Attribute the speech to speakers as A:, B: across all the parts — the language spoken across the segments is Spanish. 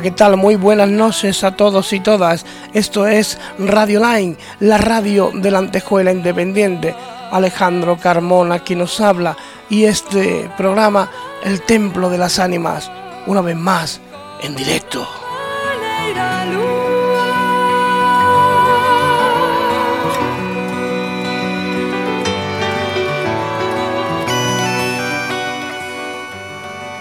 A: ¿qué tal? Muy buenas noches a todos y todas. Esto es Radio Line, la radio de la Antejuela Independiente. Alejandro Carmona quien nos habla y este programa El Templo de las Ánimas, una vez más en directo.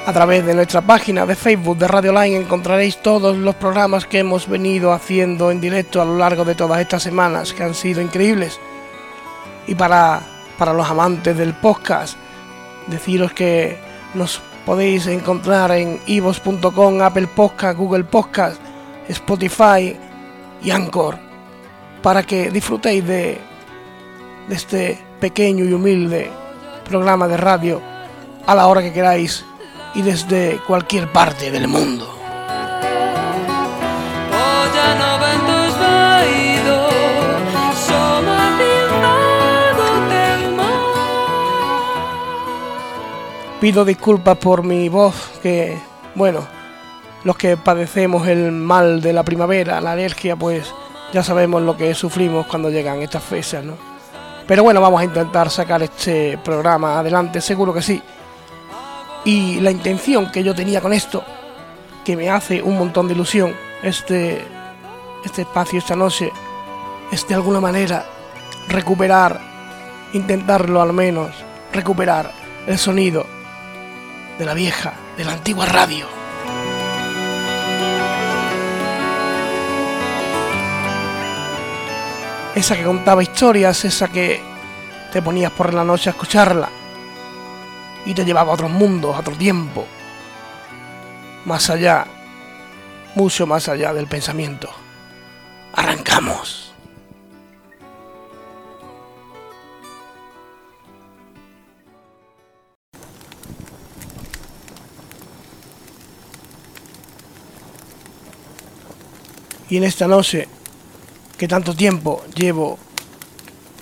A: A través de nuestra página de Facebook de Radio Line encontraréis todos los programas que hemos venido haciendo en directo a lo largo de todas estas semanas, que han sido increíbles. Y para, para los amantes del podcast, deciros que nos podéis encontrar en ivos.com, Apple Podcast, Google Podcast, Spotify y Anchor, para que disfrutéis de, de este pequeño y humilde programa de radio a la hora que queráis y desde cualquier parte del mundo. Pido disculpas por mi voz, que, bueno, los que padecemos el mal de la primavera, la alergia, pues ya sabemos lo que sufrimos cuando llegan estas fechas, ¿no? Pero bueno, vamos a intentar sacar este programa adelante, seguro que sí. Y la intención que yo tenía con esto, que me hace un montón de ilusión, este, este espacio esta noche, es de alguna manera recuperar, intentarlo al menos, recuperar el sonido de la vieja, de la antigua radio. Esa que contaba historias, esa que te ponías por la noche a escucharla y te llevaba a otros mundos, a otro tiempo, más allá, mucho más allá del pensamiento. Arrancamos. Y en esta noche, que tanto tiempo llevo,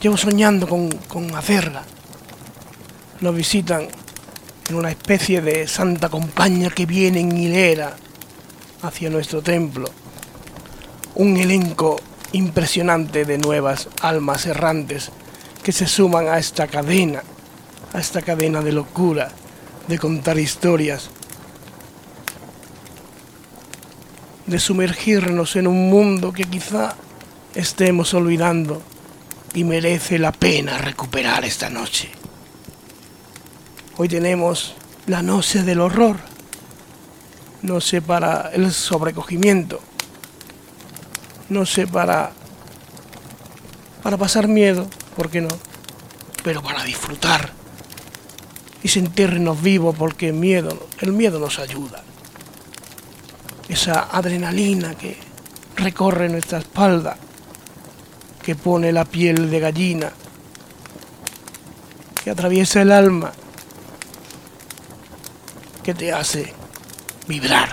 A: llevo soñando con, con hacerla, nos visitan en una especie de santa compañía que viene en hilera hacia nuestro templo. Un elenco impresionante de nuevas almas errantes que se suman a esta cadena, a esta cadena de locura, de contar historias, de sumergirnos en un mundo que quizá estemos olvidando y merece la pena recuperar esta noche. Hoy tenemos la noche del horror, noche para el sobrecogimiento, noche para, para pasar miedo, ¿por qué no? Pero para disfrutar y sentirnos vivos porque miedo, el miedo nos ayuda. Esa adrenalina que recorre nuestra espalda, que pone la piel de gallina, que atraviesa el alma que te hace vibrar.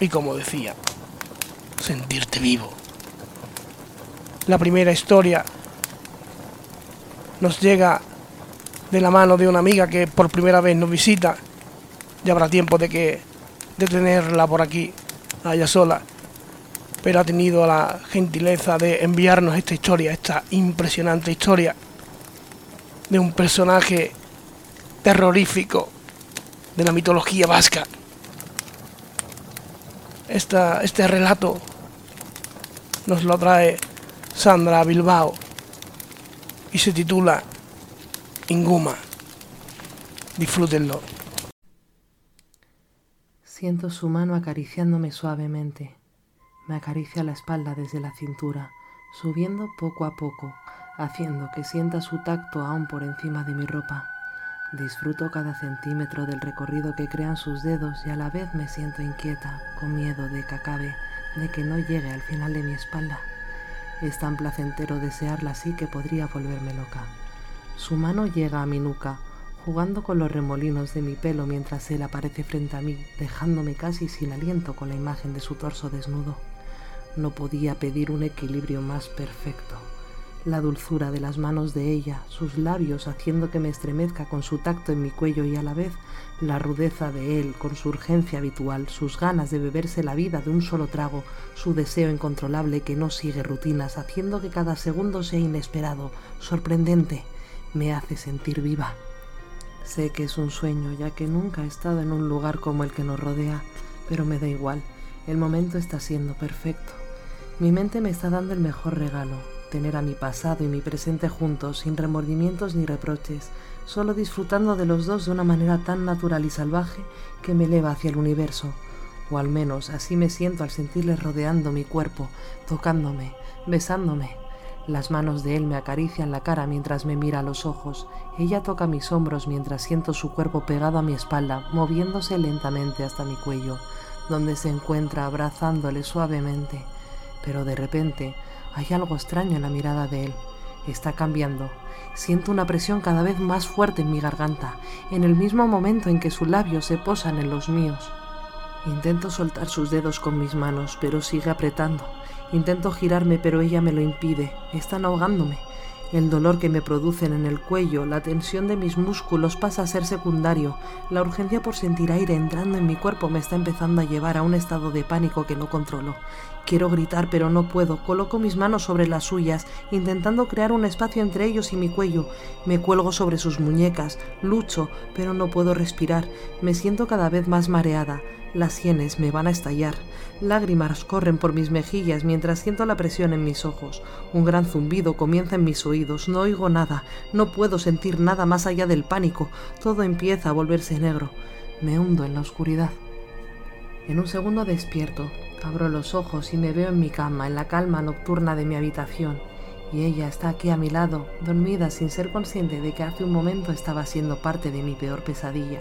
A: Y como decía, sentirte vivo. La primera historia nos llega de la mano de una amiga que por primera vez nos visita. Ya habrá tiempo de que de tenerla por aquí, a ella sola. Pero ha tenido la gentileza de enviarnos esta historia, esta impresionante historia de un personaje terrorífico de la mitología vasca. Este relato nos lo trae Sandra Bilbao y se titula Inguma. Disfrútenlo.
B: Siento su mano acariciándome suavemente. Me acaricia la espalda desde la cintura, subiendo poco a poco, haciendo que sienta su tacto aún por encima de mi ropa. Disfruto cada centímetro del recorrido que crean sus dedos y a la vez me siento inquieta, con miedo de que acabe, de que no llegue al final de mi espalda. Es tan placentero desearla así que podría volverme loca. Su mano llega a mi nuca, jugando con los remolinos de mi pelo mientras él aparece frente a mí, dejándome casi sin aliento con la imagen de su torso desnudo. No podía pedir un equilibrio más perfecto. La dulzura de las manos de ella, sus labios haciendo que me estremezca con su tacto en mi cuello y a la vez la rudeza de él con su urgencia habitual, sus ganas de beberse la vida de un solo trago, su deseo incontrolable que no sigue rutinas, haciendo que cada segundo sea inesperado, sorprendente, me hace sentir viva. Sé que es un sueño, ya que nunca he estado en un lugar como el que nos rodea, pero me da igual, el momento está siendo perfecto. Mi mente me está dando el mejor regalo, tener a mi pasado y mi presente juntos, sin remordimientos ni reproches, solo disfrutando de los dos de una manera tan natural y salvaje que me eleva hacia el universo. O al menos así me siento al sentirles rodeando mi cuerpo, tocándome, besándome. Las manos de él me acarician la cara mientras me mira a los ojos. Ella toca mis hombros mientras siento su cuerpo pegado a mi espalda, moviéndose lentamente hasta mi cuello, donde se encuentra abrazándole suavemente. Pero de repente hay algo extraño en la mirada de él. Está cambiando. Siento una presión cada vez más fuerte en mi garganta, en el mismo momento en que sus labios se posan en los míos. Intento soltar sus dedos con mis manos, pero sigue apretando. Intento girarme, pero ella me lo impide. Están ahogándome. El dolor que me producen en el cuello, la tensión de mis músculos pasa a ser secundario. La urgencia por sentir aire entrando en mi cuerpo me está empezando a llevar a un estado de pánico que no controlo. Quiero gritar, pero no puedo. Coloco mis manos sobre las suyas, intentando crear un espacio entre ellos y mi cuello. Me cuelgo sobre sus muñecas, lucho, pero no puedo respirar. Me siento cada vez más mareada. Las sienes me van a estallar. Lágrimas corren por mis mejillas mientras siento la presión en mis ojos. Un gran zumbido comienza en mis oídos. No oigo nada. No puedo sentir nada más allá del pánico. Todo empieza a volverse negro. Me hundo en la oscuridad. En un segundo despierto. Abro los ojos y me veo en mi cama, en la calma nocturna de mi habitación. Y ella está aquí a mi lado, dormida sin ser consciente de que hace un momento estaba siendo parte de mi peor pesadilla.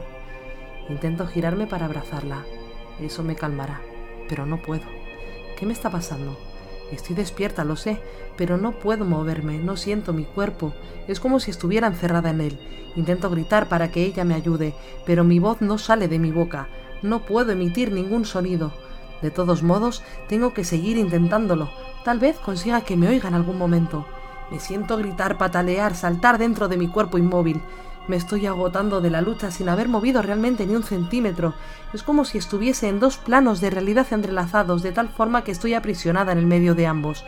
B: Intento girarme para abrazarla, eso me calmará, pero no puedo. ¿Qué me está pasando? Estoy despierta, lo sé, pero no puedo moverme, no siento mi cuerpo. Es como si estuviera encerrada en él. Intento gritar para que ella me ayude, pero mi voz no sale de mi boca. No puedo emitir ningún sonido. De todos modos, tengo que seguir intentándolo. Tal vez consiga que me oiga en algún momento. Me siento gritar, patalear, saltar dentro de mi cuerpo inmóvil. Me estoy agotando de la lucha sin haber movido realmente ni un centímetro. Es como si estuviese en dos planos de realidad entrelazados, de tal forma que estoy aprisionada en el medio de ambos.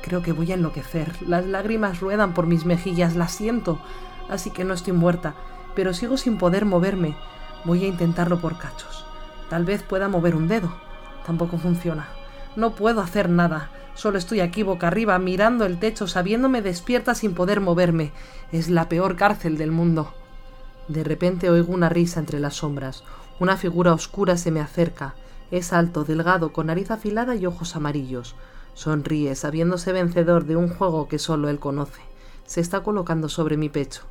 B: Creo que voy a enloquecer. Las lágrimas ruedan por mis mejillas, las siento. Así que no estoy muerta, pero sigo sin poder moverme. Voy a intentarlo por cachos. Tal vez pueda mover un dedo. Tampoco funciona. No puedo hacer nada. Solo estoy aquí boca arriba, mirando el techo, sabiéndome despierta sin poder moverme. Es la peor cárcel del mundo. De repente oigo una risa entre las sombras. Una figura oscura se me acerca. Es alto, delgado, con nariz afilada y ojos amarillos. Sonríe, sabiéndose vencedor de un juego que solo él conoce. Se está colocando sobre mi pecho.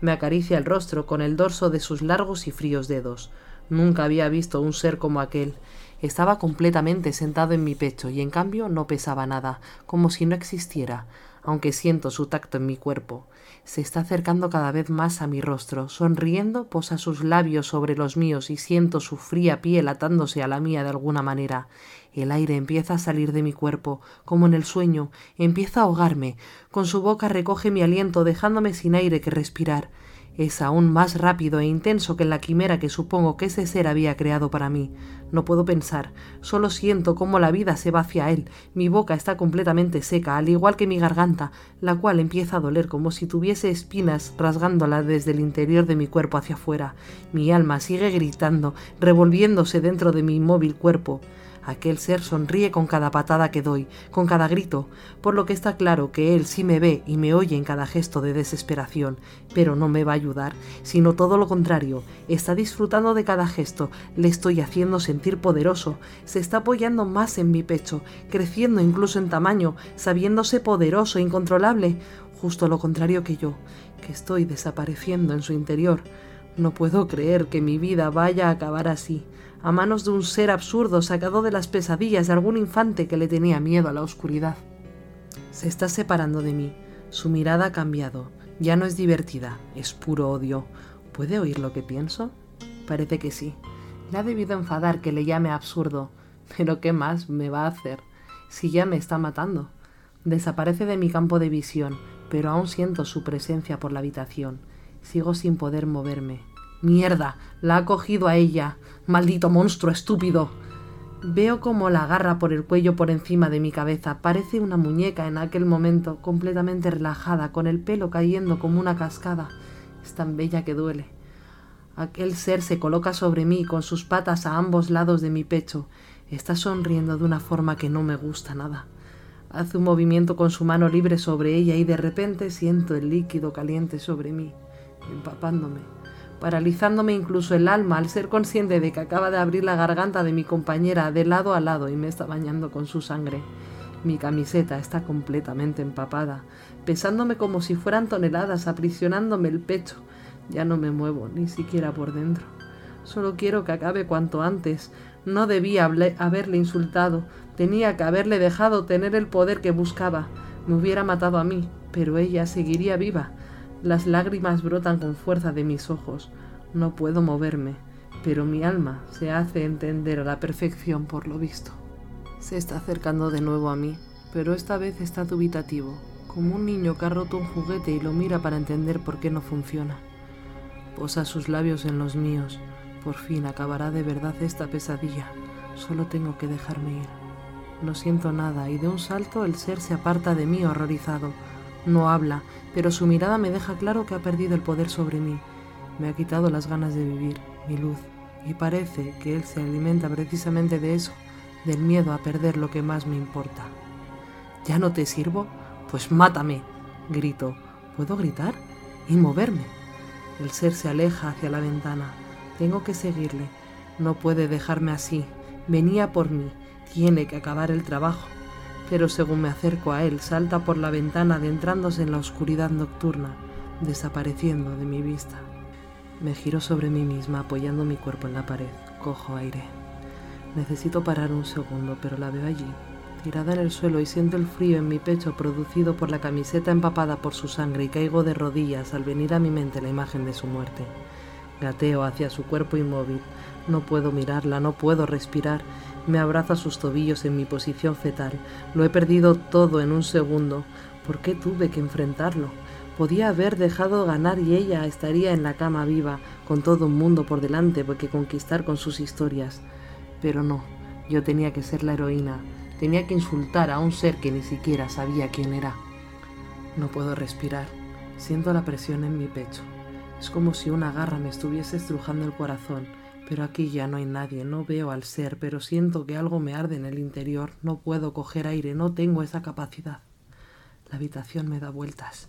B: Me acaricia el rostro con el dorso de sus largos y fríos dedos. Nunca había visto un ser como aquel. Estaba completamente sentado en mi pecho y en cambio no pesaba nada, como si no existiera, aunque siento su tacto en mi cuerpo. Se está acercando cada vez más a mi rostro, sonriendo posa sus labios sobre los míos y siento su fría piel atándose a la mía de alguna manera. El aire empieza a salir de mi cuerpo, como en el sueño, empieza a ahogarme. Con su boca recoge mi aliento, dejándome sin aire que respirar es aún más rápido e intenso que la quimera que supongo que ese ser había creado para mí. No puedo pensar, solo siento cómo la vida se va hacia él. Mi boca está completamente seca, al igual que mi garganta, la cual empieza a doler como si tuviese espinas rasgándola desde el interior de mi cuerpo hacia afuera. Mi alma sigue gritando, revolviéndose dentro de mi inmóvil cuerpo. Aquel ser sonríe con cada patada que doy, con cada grito, por lo que está claro que él sí me ve y me oye en cada gesto de desesperación, pero no me va a ayudar, sino todo lo contrario, está disfrutando de cada gesto, le estoy haciendo sentir poderoso, se está apoyando más en mi pecho, creciendo incluso en tamaño, sabiéndose poderoso, e incontrolable, justo lo contrario que yo, que estoy desapareciendo en su interior. No puedo creer que mi vida vaya a acabar así a manos de un ser absurdo sacado de las pesadillas de algún infante que le tenía miedo a la oscuridad. Se está separando de mí. Su mirada ha cambiado. Ya no es divertida, es puro odio. ¿Puede oír lo que pienso? Parece que sí. Le ha debido enfadar que le llame absurdo. Pero ¿qué más me va a hacer? Si ya me está matando. Desaparece de mi campo de visión, pero aún siento su presencia por la habitación. Sigo sin poder moverme. Mierda, la ha cogido a ella. Maldito monstruo estúpido. Veo como la agarra por el cuello por encima de mi cabeza. Parece una muñeca en aquel momento, completamente relajada, con el pelo cayendo como una cascada. Es tan bella que duele. Aquel ser se coloca sobre mí con sus patas a ambos lados de mi pecho. Está sonriendo de una forma que no me gusta nada. Hace un movimiento con su mano libre sobre ella y de repente siento el líquido caliente sobre mí, empapándome paralizándome incluso el alma al ser consciente de que acaba de abrir la garganta de mi compañera de lado a lado y me está bañando con su sangre. Mi camiseta está completamente empapada, pesándome como si fueran toneladas, aprisionándome el pecho. Ya no me muevo, ni siquiera por dentro. Solo quiero que acabe cuanto antes. No debía haberle insultado, tenía que haberle dejado tener el poder que buscaba. Me hubiera matado a mí, pero ella seguiría viva las lágrimas brotan con fuerza de mis ojos. No puedo moverme, pero mi alma se hace entender a la perfección por lo visto. Se está acercando de nuevo a mí, pero esta vez está dubitativo, como un niño que ha roto un juguete y lo mira para entender por qué no funciona. Posa sus labios en los míos. Por fin acabará de verdad esta pesadilla. Solo tengo que dejarme ir. No siento nada y de un salto el ser se aparta de mí horrorizado. No habla, pero su mirada me deja claro que ha perdido el poder sobre mí. Me ha quitado las ganas de vivir, mi luz, y parece que él se alimenta precisamente de eso, del miedo a perder lo que más me importa. ¿Ya no te sirvo? Pues mátame, grito. ¿Puedo gritar? Y moverme. El ser se aleja hacia la ventana. Tengo que seguirle. No puede dejarme así. Venía por mí. Tiene que acabar el trabajo pero según me acerco a él, salta por la ventana adentrándose en la oscuridad nocturna, desapareciendo de mi vista. Me giro sobre mí misma apoyando mi cuerpo en la pared. Cojo aire. Necesito parar un segundo, pero la veo allí, tirada en el suelo y siento el frío en mi pecho producido por la camiseta empapada por su sangre y caigo de rodillas al venir a mi mente la imagen de su muerte. Gateo hacia su cuerpo inmóvil. No puedo mirarla, no puedo respirar me abraza sus tobillos en mi posición fetal. Lo he perdido todo en un segundo. ¿Por qué tuve que enfrentarlo? Podía haber dejado ganar y ella estaría en la cama viva, con todo un mundo por delante que conquistar con sus historias. Pero no, yo tenía que ser la heroína, tenía que insultar a un ser que ni siquiera sabía quién era. No puedo respirar, siento la presión en mi pecho. Es como si una garra me estuviese estrujando el corazón pero aquí ya no hay nadie, no veo al ser, pero siento que algo me arde en el interior, no puedo coger aire, no tengo esa capacidad. La habitación me da vueltas.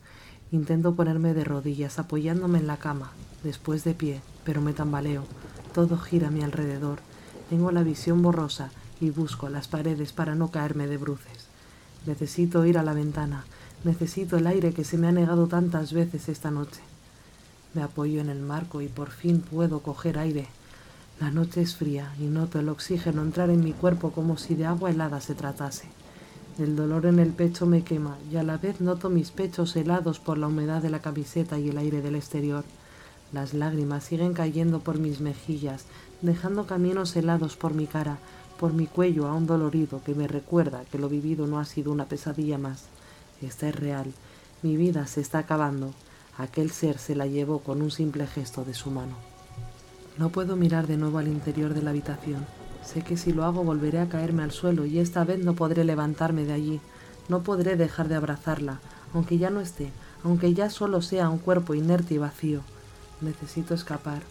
B: Intento ponerme de rodillas, apoyándome en la cama, después de pie, pero me tambaleo. Todo gira a mi alrededor. Tengo la visión borrosa y busco las paredes para no caerme de bruces. Necesito ir a la ventana, necesito el aire que se me ha negado tantas veces esta noche. Me apoyo en el marco y por fin puedo coger aire. La noche es fría y noto el oxígeno entrar en mi cuerpo como si de agua helada se tratase. El dolor en el pecho me quema y a la vez noto mis pechos helados por la humedad de la camiseta y el aire del exterior. Las lágrimas siguen cayendo por mis mejillas, dejando caminos helados por mi cara, por mi cuello aún dolorido que me recuerda que lo vivido no ha sido una pesadilla más. Esta es real. Mi vida se está acabando. Aquel ser se la llevó con un simple gesto de su mano. No puedo mirar de nuevo al interior de la habitación. Sé que si lo hago volveré a caerme al suelo y esta vez no podré levantarme de allí. No podré dejar de abrazarla, aunque ya no esté, aunque ya solo sea un cuerpo inerte y vacío. Necesito escapar,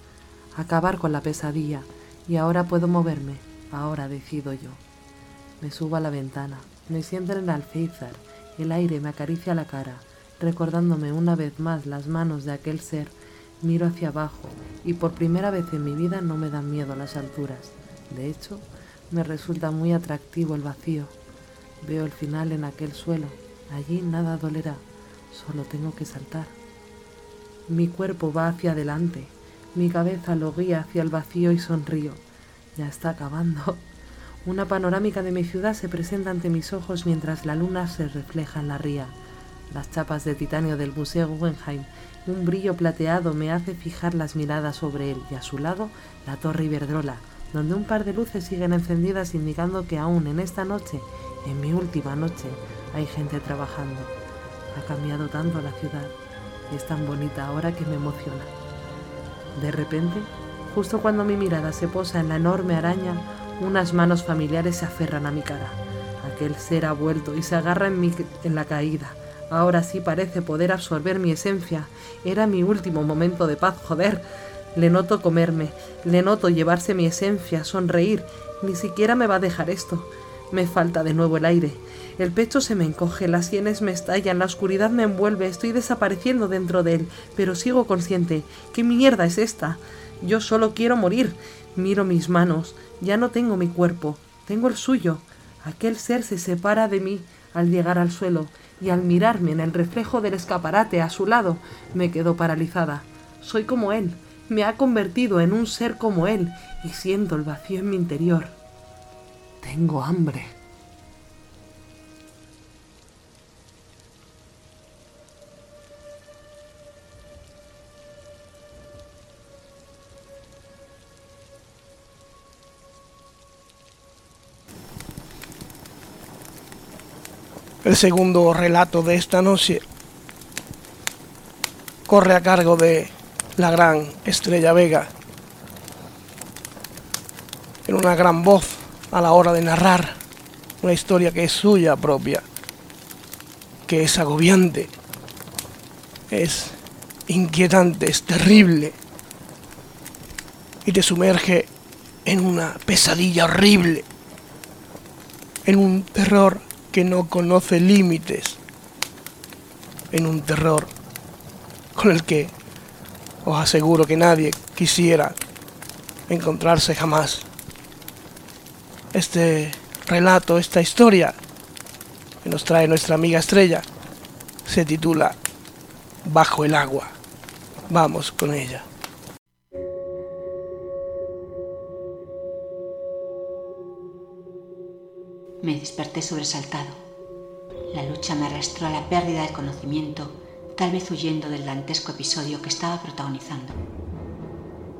B: acabar con la pesadilla, y ahora puedo moverme, ahora decido yo. Me subo a la ventana, me siento en el alféizar, el aire me acaricia la cara, recordándome una vez más las manos de aquel ser Miro hacia abajo y por primera vez en mi vida no me dan miedo las alturas. De hecho, me resulta muy atractivo el vacío. Veo el final en aquel suelo. Allí nada dolerá, solo tengo que saltar. Mi cuerpo va hacia adelante, mi cabeza lo guía hacia el vacío y sonrío. Ya está acabando. Una panorámica de mi ciudad se presenta ante mis ojos mientras la luna se refleja en la ría. Las chapas de titanio del Museo Guggenheim un brillo plateado me hace fijar las miradas sobre él y a su lado la torre Iberdrola, donde un par de luces siguen encendidas indicando que aún en esta noche, en mi última noche, Hay gente trabajando. Ha cambiado tanto la ciudad. Es tan bonita ahora que me emociona. De repente, justo cuando mi mirada se posa en la enorme araña, unas manos familiares se aferran a mi cara. Aquel ser ha vuelto y se agarra en, mi, en la caída. Ahora sí parece poder absorber mi esencia. Era mi último momento de paz, joder. Le noto comerme, le noto llevarse mi esencia, sonreír. Ni siquiera me va a dejar esto. Me falta de nuevo el aire. El pecho se me encoge, las sienes me estallan, la oscuridad me envuelve, estoy desapareciendo dentro de él, pero sigo consciente. ¿Qué mierda es esta? Yo solo quiero morir. Miro mis manos, ya no tengo mi cuerpo, tengo el suyo. Aquel ser se separa de mí al llegar al suelo, y al mirarme en el reflejo del escaparate a su lado, me quedo paralizada. Soy como él, me ha convertido en un ser como él, y siento el vacío en mi interior. Tengo hambre.
A: El segundo relato de esta noche corre a cargo de la gran Estrella Vega, en una gran voz a la hora de narrar una historia que es suya propia, que es agobiante, es inquietante, es terrible y te sumerge en una pesadilla horrible, en un terror que no conoce límites, en un terror con el que os aseguro que nadie quisiera encontrarse jamás. Este relato, esta historia que nos trae nuestra amiga Estrella, se titula Bajo el agua. Vamos con ella.
C: Me desperté sobresaltado. La lucha me arrastró a la pérdida del conocimiento, tal vez huyendo del dantesco episodio que estaba protagonizando.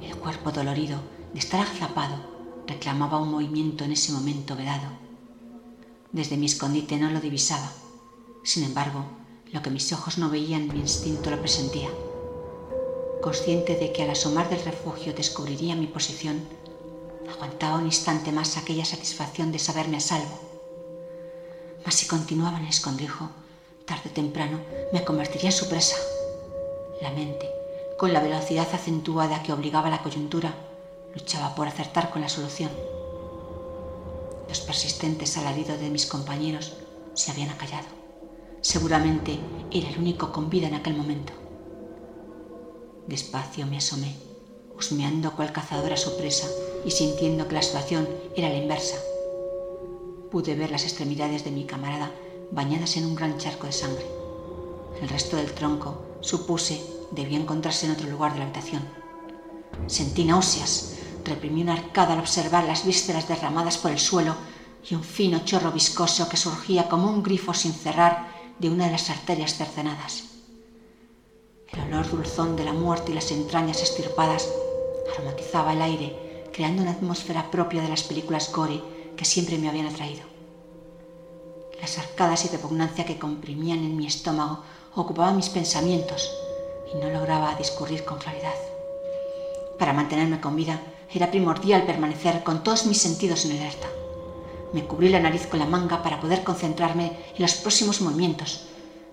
C: El cuerpo dolorido de estar agazapado reclamaba un movimiento en ese momento vedado. Desde mi escondite no lo divisaba. Sin embargo, lo que mis ojos no veían, mi instinto lo presentía. Consciente de que al asomar del refugio descubriría mi posición, aguantaba un instante más aquella satisfacción de saberme a salvo mas si continuaba en escondrijo, tarde o temprano me convertiría en su presa. La mente, con la velocidad acentuada que obligaba la coyuntura, luchaba por acertar con la solución. Los persistentes alaridos de mis compañeros se habían acallado. Seguramente era el único con vida en aquel momento. Despacio me asomé, husmeando cual cazadora su presa y sintiendo que la situación era la inversa pude ver las extremidades de mi camarada bañadas en un gran charco de sangre. El resto del tronco, supuse, debía encontrarse en otro lugar de la habitación. Sentí náuseas, reprimí una arcada al observar las vísceras derramadas por el suelo y un fino chorro viscoso que surgía como un grifo sin cerrar de una de las arterias cercenadas. El olor dulzón de la muerte y las entrañas estirpadas aromatizaba el aire, creando una atmósfera propia de las películas gore que siempre me habían atraído. Las arcadas y repugnancia que comprimían en mi estómago ocupaban mis pensamientos y no lograba discurrir con claridad. Para mantenerme con vida era primordial permanecer con todos mis sentidos en alerta. Me cubrí la nariz con la manga para poder concentrarme en los próximos movimientos,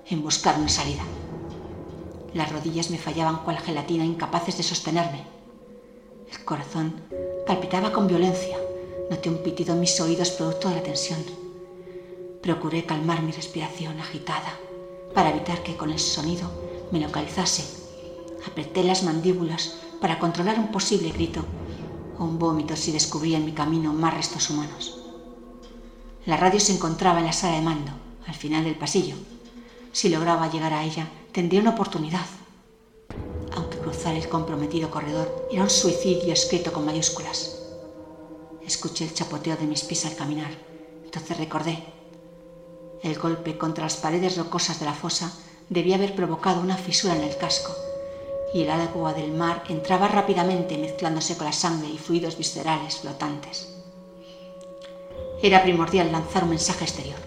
C: en buscar una salida. Las rodillas me fallaban cual gelatina incapaces de sostenerme. El corazón palpitaba con violencia Noté un pitido en mis oídos producto de la tensión. Procuré calmar mi respiración agitada para evitar que con el sonido me localizase. Apreté las mandíbulas para controlar un posible grito o un vómito si descubría en mi camino más restos humanos. La radio se encontraba en la sala de mando, al final del pasillo. Si lograba llegar a ella, tendría una oportunidad. Aunque cruzar el comprometido corredor era un suicidio escrito con mayúsculas. Escuché el chapoteo de mis pies al caminar. Entonces recordé. El golpe contra las paredes rocosas de la fosa debía haber provocado una fisura en el casco, y el agua del mar entraba rápidamente mezclándose con la sangre y fluidos viscerales flotantes. Era primordial lanzar un mensaje exterior.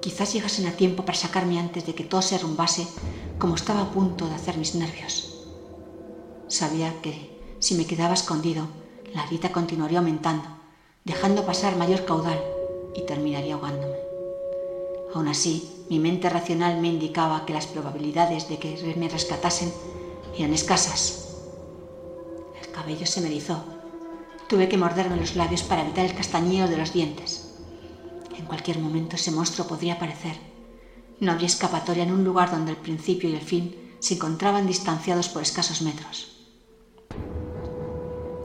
C: quizás llegasen a tiempo para sacarme antes de que todo se rumbase como estaba a punto de hacer mis nervios. Sabía que si me quedaba escondido, la grita continuaría aumentando, dejando pasar mayor caudal y terminaría ahogándome. Aún así, mi mente racional me indicaba que las probabilidades de que me rescatasen eran escasas. El cabello se me erizó. Tuve que morderme los labios para evitar el castañeo de los dientes. En cualquier momento ese monstruo podría aparecer. No habría escapatoria en un lugar donde el principio y el fin se encontraban distanciados por escasos metros.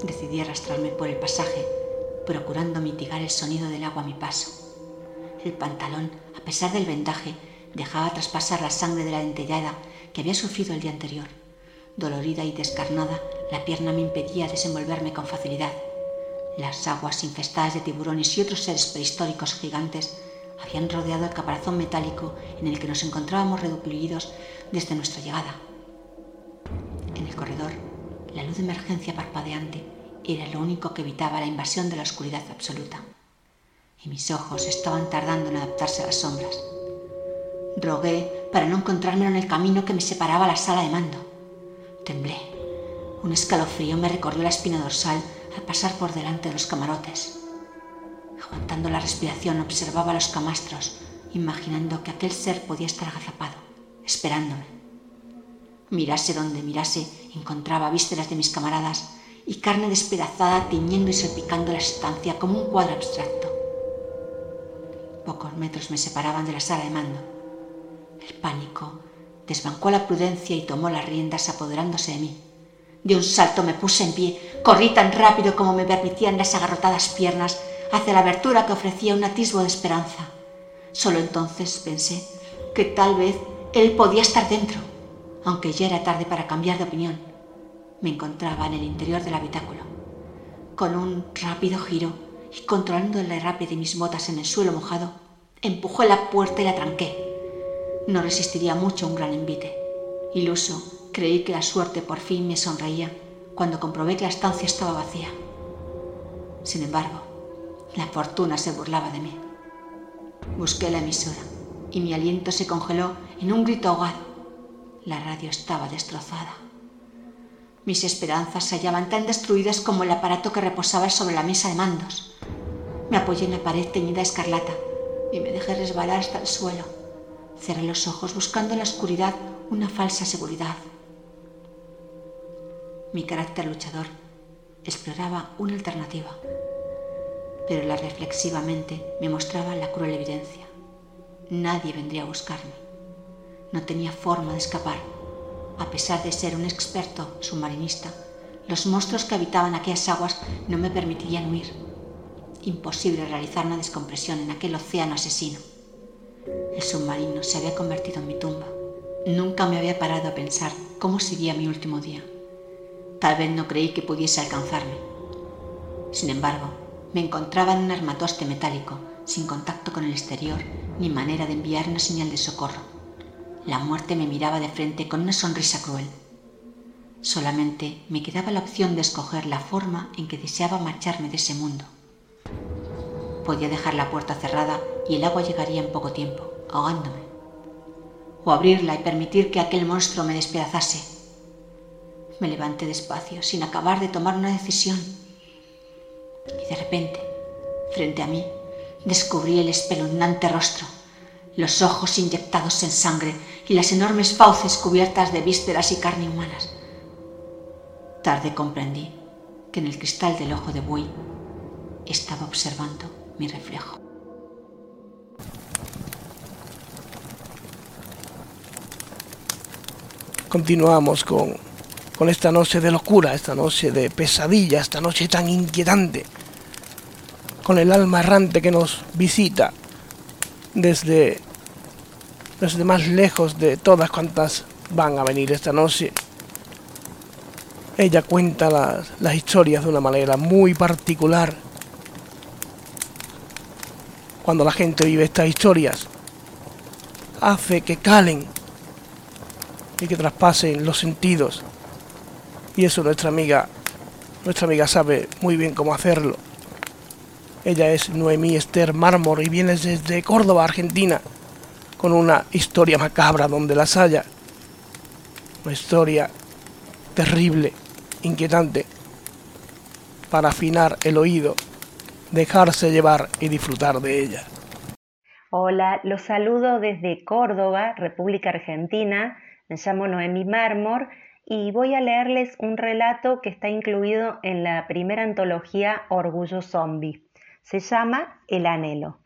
C: Decidí arrastrarme por el pasaje, procurando mitigar el sonido del agua a mi paso. El pantalón, a pesar del vendaje, dejaba traspasar la sangre de la dentellada que había sufrido el día anterior. Dolorida y descarnada, la pierna me impedía desenvolverme con facilidad. Las aguas infestadas de tiburones y otros seres prehistóricos gigantes habían rodeado el caparazón metálico en el que nos encontrábamos reduplidos desde nuestra llegada. En el corredor, la luz de emergencia parpadeante era lo único que evitaba la invasión de la oscuridad absoluta. Y mis ojos estaban tardando en adaptarse a las sombras. Rogué para no encontrarme en el camino que me separaba la sala de mando. Temblé. Un escalofrío me recorrió la espina dorsal al pasar por delante de los camarotes. Aguantando la respiración observaba a los camastros, imaginando que aquel ser podía estar agazapado, esperándome. Mirase donde mirase, encontraba vísceras de mis camaradas y carne despedazada tiñendo y salpicando la estancia como un cuadro abstracto. Pocos metros me separaban de la sala de mando. El pánico desbancó la prudencia y tomó las riendas apoderándose de mí. De un salto me puse en pie, corrí tan rápido como me permitían las agarrotadas piernas hacia la abertura que ofrecía un atisbo de esperanza. Solo entonces pensé que tal vez él podía estar dentro, aunque ya era tarde para cambiar de opinión. Me encontraba en el interior del habitáculo. Con un rápido giro y controlando el derrape de mis botas en el suelo mojado, empujé la puerta y la tranqué. No resistiría mucho un gran envite. Iluso, creí que la suerte por fin me sonreía cuando comprobé que la estancia estaba vacía. Sin embargo, la fortuna se burlaba de mí. Busqué la emisora y mi aliento se congeló en un grito ahogado. La radio estaba destrozada. Mis esperanzas se hallaban tan destruidas como el aparato que reposaba sobre la mesa de mandos. Me apoyé en la pared teñida escarlata y me dejé resbalar hasta el suelo. Cerré los ojos buscando en la oscuridad una falsa seguridad. Mi carácter luchador exploraba una alternativa, pero la reflexivamente me mostraba la cruel evidencia. Nadie vendría a buscarme. No tenía forma de escapar a pesar de ser un experto submarinista, los monstruos que habitaban aquellas aguas no me permitirían huir. Imposible realizar una descompresión en aquel océano asesino. El submarino se había convertido en mi tumba. Nunca me había parado a pensar cómo sería mi último día. Tal vez no creí que pudiese alcanzarme. Sin embargo, me encontraba en un armatoste metálico, sin contacto con el exterior, ni manera de enviar una señal de socorro. La muerte me miraba de frente con una sonrisa cruel. Solamente me quedaba la opción de escoger la forma en que deseaba marcharme de ese mundo. Podía dejar la puerta cerrada y el agua llegaría en poco tiempo, ahogándome. O abrirla y permitir que aquel monstruo me despedazase. Me levanté despacio, sin acabar de tomar una decisión. Y de repente, frente a mí, descubrí el espeluznante rostro los ojos inyectados en sangre y las enormes fauces cubiertas de vísceras y carne humanas. Tarde comprendí que en el cristal del ojo de buey estaba observando mi reflejo.
A: Continuamos con, con esta noche de locura, esta noche de pesadilla, esta noche tan inquietante, con el alma errante que nos visita desde, desde más lejos de todas cuantas van a venir esta noche. Ella cuenta las, las historias de una manera muy particular. Cuando la gente vive estas historias, hace que calen y que traspasen los sentidos. Y eso nuestra amiga, nuestra amiga sabe muy bien cómo hacerlo. Ella es Noemí Esther Mármor y viene desde Córdoba, Argentina. Con una historia macabra donde las haya. Una historia terrible, inquietante, para afinar el oído, dejarse llevar y disfrutar de ella.
D: Hola, los saludo desde Córdoba, República Argentina. Me llamo Noemi Mármor y voy a leerles un relato que está incluido en la primera antología Orgullo Zombie. Se llama El Anhelo.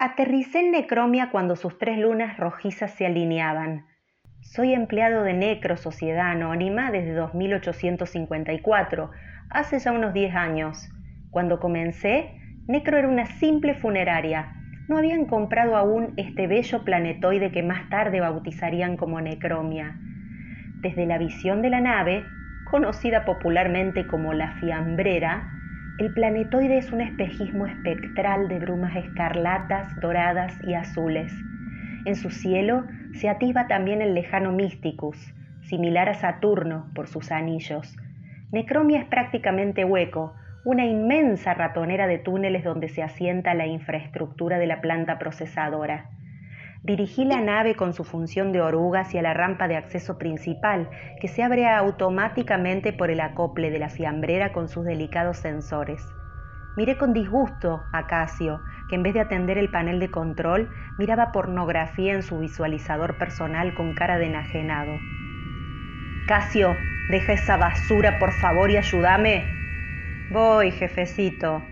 D: Aterricé en Necromia cuando sus tres lunas rojizas se alineaban. Soy empleado de Necro Sociedad Anónima desde 2854, hace ya unos 10 años. Cuando comencé, Necro era una simple funeraria. No habían comprado aún este bello planetoide que más tarde bautizarían como Necromia. Desde la visión de la nave, conocida popularmente como la fiambrera, el planetoide es un espejismo espectral de brumas escarlatas, doradas y azules. En su cielo se atisba también el lejano Mysticus, similar a Saturno por sus anillos. Necromia es prácticamente hueco, una inmensa ratonera de túneles donde se asienta la infraestructura de la planta procesadora. Dirigí la nave con su función de oruga hacia la rampa de acceso principal, que se abre automáticamente por el acople de la fiambrera con sus delicados sensores. Miré con disgusto a Casio, que en vez de atender el panel de control, miraba pornografía en su visualizador personal con cara de enajenado. Casio, deja esa basura por favor y ayúdame, Voy, jefecito.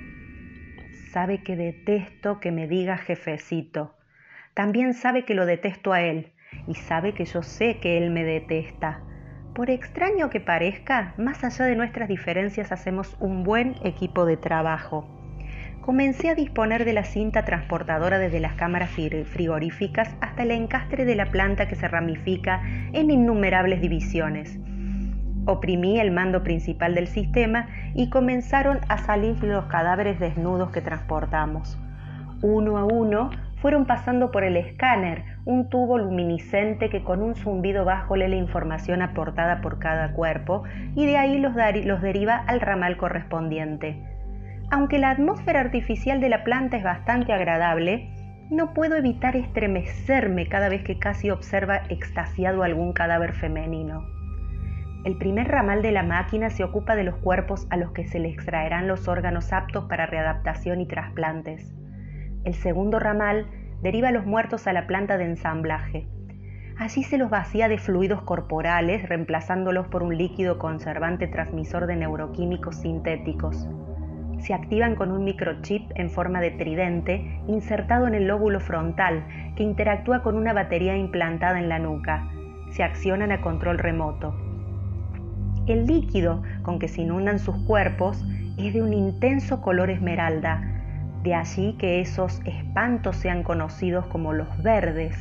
D: Sabe que detesto que me diga jefecito. También sabe que lo detesto a él y sabe que yo sé que él me detesta. Por extraño que parezca, más allá de nuestras diferencias hacemos un buen equipo de trabajo. Comencé a disponer de la cinta transportadora desde las cámaras frigoríficas hasta el encastre de la planta que se ramifica en innumerables divisiones. Oprimí el mando principal del sistema y comenzaron a salir los cadáveres desnudos que transportamos. Uno a uno fueron pasando por el escáner, un tubo luminiscente que con un zumbido bajo lee la información aportada por cada cuerpo y de ahí los, los deriva al ramal correspondiente. Aunque la atmósfera artificial de la planta es bastante agradable, no puedo evitar estremecerme cada vez que casi observa extasiado algún cadáver femenino. El primer ramal de la máquina se ocupa de los cuerpos a los que se le extraerán los órganos aptos para readaptación y trasplantes. El segundo ramal deriva los muertos a la planta de ensamblaje. Allí se los vacía de fluidos corporales, reemplazándolos por un líquido conservante transmisor de neuroquímicos sintéticos. Se activan con un microchip en forma de tridente insertado en el lóbulo frontal, que interactúa con una batería implantada en la nuca. Se accionan a control remoto. El líquido con que se inundan sus cuerpos es de un intenso color esmeralda, de allí que esos espantos sean conocidos como los verdes.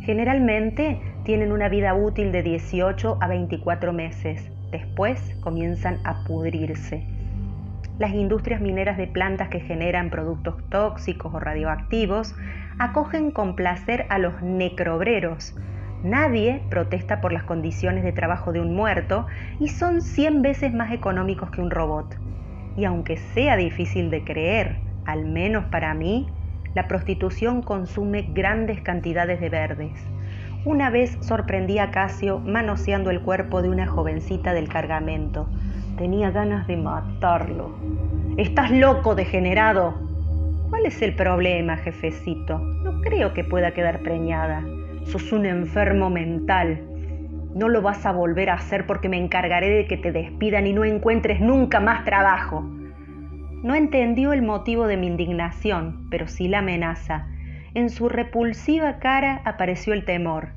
D: Generalmente tienen una vida útil de 18 a 24 meses, después comienzan a pudrirse. Las industrias mineras de plantas que generan productos tóxicos o radioactivos acogen con placer a los necrobreros, Nadie protesta por las condiciones de trabajo de un muerto y son 100 veces más económicos que un robot. Y aunque sea difícil de creer, al menos para mí, la prostitución consume grandes cantidades de verdes. Una vez sorprendí a Casio manoseando el cuerpo de una jovencita del cargamento. Tenía ganas de matarlo. ¡Estás loco, degenerado! ¿Cuál es el problema, jefecito? No creo que pueda quedar preñada. Sos un enfermo mental. No lo vas a volver a hacer porque me encargaré de que te despidan y no encuentres nunca más trabajo. No entendió el motivo de mi indignación, pero sí la amenaza. En su repulsiva cara apareció el temor.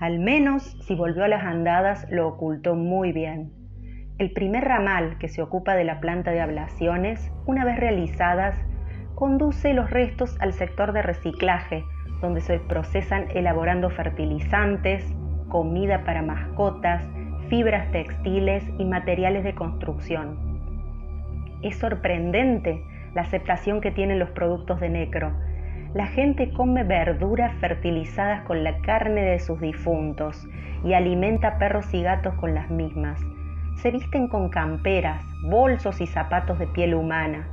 D: Al menos, si volvió a las andadas, lo ocultó muy bien. El primer ramal que se ocupa de la planta de ablaciones, una vez realizadas, conduce los restos al sector de reciclaje, donde se procesan elaborando fertilizantes, comida para mascotas, fibras textiles y materiales de construcción. Es sorprendente la aceptación que tienen los productos de Necro. La gente come verduras fertilizadas con la carne de sus difuntos y alimenta perros y gatos con las mismas. Se visten con camperas, bolsos y zapatos de piel humana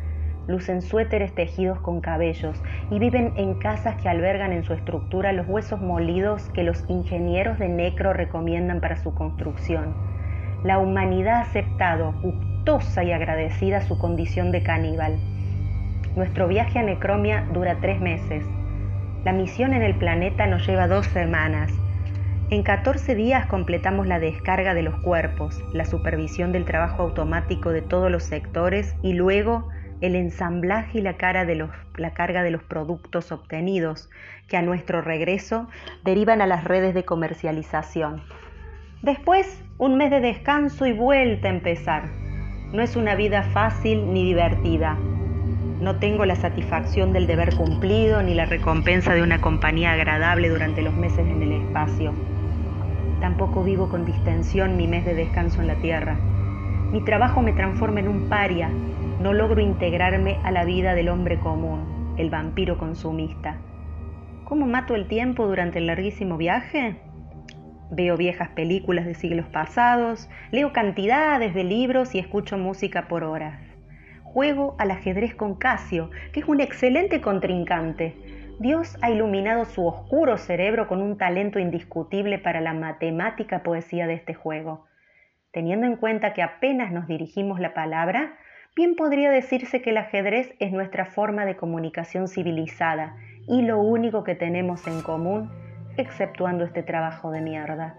D: lucen suéteres tejidos con cabellos y viven en casas que albergan en su estructura los huesos molidos que los ingenieros de Necro recomiendan para su construcción. La humanidad ha aceptado, gustosa y agradecida, su condición de caníbal. Nuestro viaje a Necromia dura tres meses. La misión en el planeta nos lleva dos semanas. En 14 días completamos la descarga de los cuerpos, la supervisión del trabajo automático de todos los sectores y luego el ensamblaje y la, carga de los productos obtenidos, que a nuestro regreso derivan a las redes de comercialización. Después, un mes de descanso y vuelta a empezar. No es una vida fácil ni divertida. No tengo la satisfacción del deber cumplido ni la recompensa de una compañía agradable durante los meses en el espacio. Tampoco vivo con distensión mi mes de descanso en la Tierra. Mi trabajo me transforma en un paria, no logro integrarme a la vida del hombre común, el vampiro consumista. ¿Cómo mato el tiempo durante el larguísimo viaje? Veo viejas películas de siglos pasados, leo cantidades de libros y escucho música por horas. Juego al ajedrez con Casio, que es un excelente contrincante. Dios ha iluminado su oscuro cerebro con un talento indiscutible para la matemática poesía de este juego. Teniendo en cuenta que apenas nos dirigimos la palabra, Bien podría decirse que el ajedrez es nuestra forma de comunicación civilizada y lo único que tenemos en común, exceptuando este trabajo de mierda.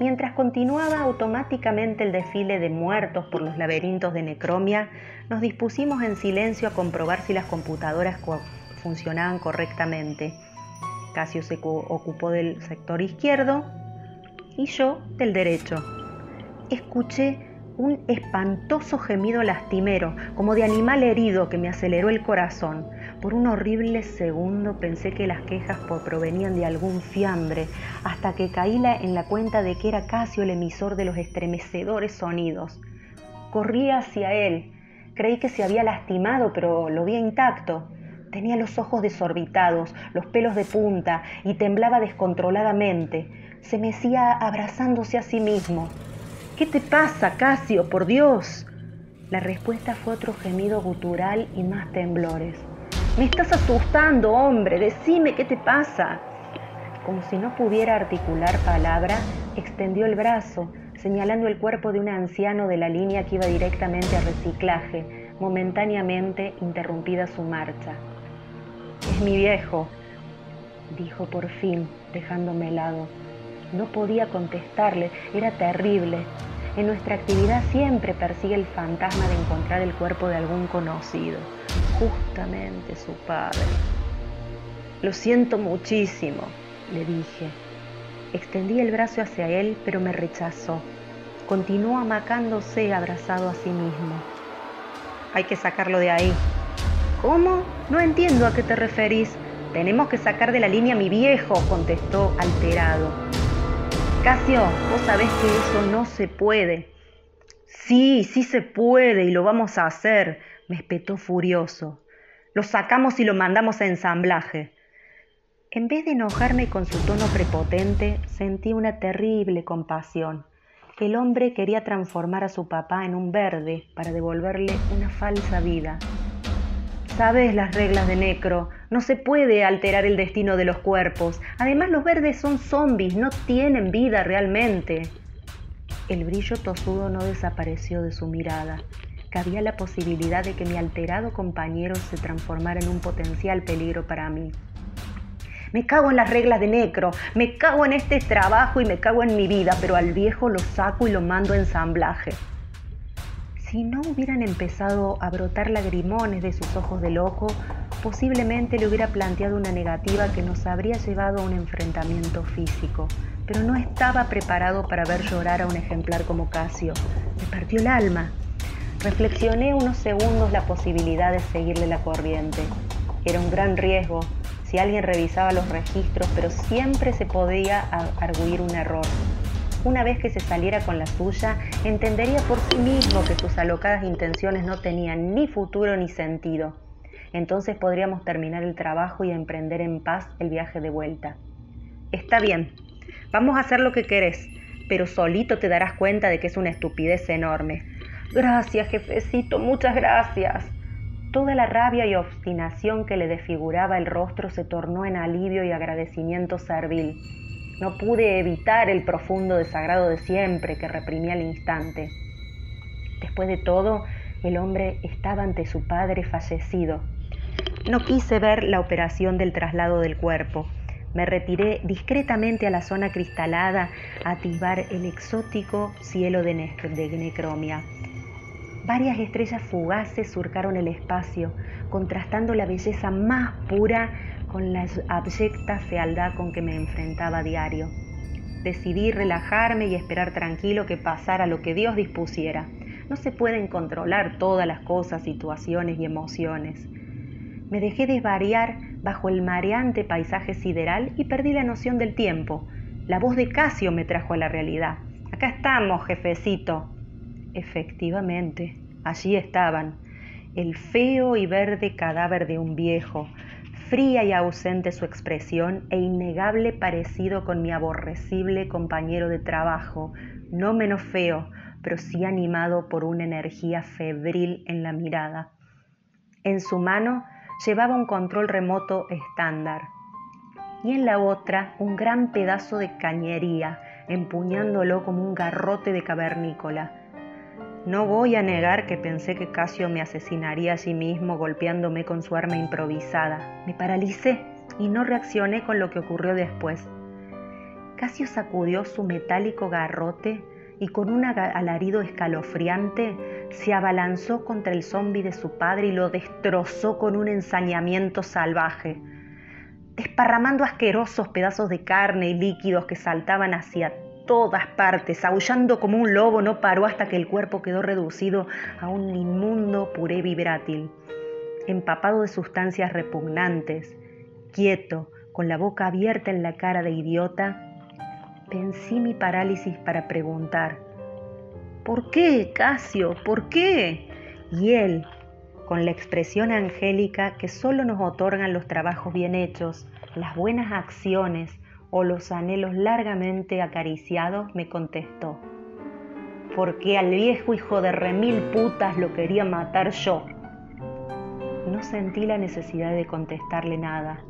D: Mientras continuaba automáticamente el desfile de muertos por los laberintos de Necromia, nos dispusimos en silencio a comprobar si las computadoras funcionaban correctamente. Casio se ocupó del sector izquierdo y yo del derecho. Escuché un espantoso gemido lastimero, como de animal herido que me aceleró el corazón. Por un horrible segundo pensé que las quejas provenían de algún fiambre, hasta que caí en la cuenta de que era Casio el emisor de los estremecedores sonidos. Corrí hacia él. Creí que se había lastimado, pero lo vi intacto. Tenía los ojos desorbitados, los pelos de punta y temblaba descontroladamente. Se mecía abrazándose a sí mismo. ¿Qué te pasa, Casio? Por Dios. La respuesta fue otro gemido gutural y más temblores. Me estás asustando, hombre. Decime qué te pasa. Como si no pudiera articular palabra, extendió el brazo, señalando el cuerpo de un anciano de la línea que iba directamente a reciclaje, momentáneamente interrumpida su marcha. Es mi viejo, dijo por fin, dejándome helado. No podía contestarle, era terrible. En nuestra actividad siempre persigue el fantasma de encontrar el cuerpo de algún conocido, justamente su padre. Lo siento muchísimo, le dije. Extendí el brazo hacia él, pero me rechazó. Continuó amacándose abrazado a sí mismo. Hay que sacarlo de ahí. ¿Cómo? No entiendo a qué te referís. Tenemos que sacar de la línea a mi viejo, contestó alterado. Casio, vos sabés que eso no se puede. Sí, sí se puede y lo vamos a hacer, me espetó furioso. Lo sacamos y lo mandamos a ensamblaje. En vez de enojarme con su tono prepotente, sentí una terrible compasión. El hombre quería transformar a su papá en un verde para devolverle una falsa vida. Sabes las reglas de Necro, no se puede alterar el destino de los cuerpos. Además los verdes son zombies, no tienen vida realmente. El brillo tosudo no desapareció de su mirada. Cabía la posibilidad de que mi alterado compañero se transformara en un potencial peligro para mí. Me cago en las reglas de Necro, me cago en este trabajo y me cago en mi vida, pero al viejo lo saco y lo mando a ensamblaje. Si no hubieran empezado a brotar lagrimones de sus ojos del ojo, posiblemente le hubiera planteado una negativa que nos habría llevado a un enfrentamiento físico, pero no estaba preparado para ver llorar a un ejemplar como Casio. Me partió el alma. Reflexioné unos segundos la posibilidad de seguirle la corriente. Era un gran riesgo si alguien revisaba los registros, pero siempre se podía arguir un error. Una vez que se saliera con la suya, entendería por sí mismo que sus alocadas intenciones no tenían ni futuro ni sentido. Entonces podríamos terminar el trabajo y emprender en paz el viaje de vuelta. Está bien, vamos a hacer lo que querés, pero solito te darás cuenta de que es una estupidez enorme. Gracias, jefecito, muchas gracias. Toda la rabia y obstinación que le desfiguraba el rostro se tornó en alivio y agradecimiento servil. No pude evitar el profundo desagrado de siempre que reprimía al instante. Después de todo, el hombre estaba ante su padre fallecido. No quise ver la operación del traslado del cuerpo. Me retiré discretamente a la zona cristalada a atisbar el exótico cielo de, de necromia. Varias estrellas fugaces surcaron el espacio, contrastando la belleza más pura con la abyecta fealdad con que me enfrentaba a diario. Decidí relajarme y esperar tranquilo que pasara lo que Dios dispusiera. No se pueden controlar todas las cosas, situaciones y emociones. Me dejé desvariar bajo el mareante paisaje sideral y perdí la noción del tiempo. La voz de Casio me trajo a la realidad. Acá estamos, jefecito. Efectivamente, allí estaban, el feo y verde cadáver de un viejo, fría y ausente su expresión e innegable parecido con mi aborrecible compañero de trabajo, no menos feo, pero sí animado por una energía febril en la mirada. En su mano llevaba un control remoto estándar y en la otra un gran pedazo de cañería, empuñándolo como un garrote de cavernícola. No voy a negar que pensé que Casio me asesinaría a sí mismo golpeándome con su arma improvisada. Me paralicé y no reaccioné con lo que ocurrió después. Casio sacudió su metálico garrote y con un alarido escalofriante se abalanzó contra el zombi de su padre y lo destrozó con un ensañamiento salvaje, desparramando asquerosos pedazos de carne y líquidos que saltaban hacia todas partes, aullando como un lobo, no paró hasta que el cuerpo quedó reducido a un inmundo puré vibrátil, empapado de sustancias repugnantes, quieto, con la boca abierta en la cara de idiota, pensé mi parálisis para preguntar, ¿por qué, Casio? ¿Por qué? Y él, con la expresión angélica que solo nos otorgan los trabajos bien hechos, las buenas acciones, o los anhelos largamente acariciados, me contestó, porque al viejo hijo de remil putas lo quería matar yo. No sentí la necesidad de contestarle nada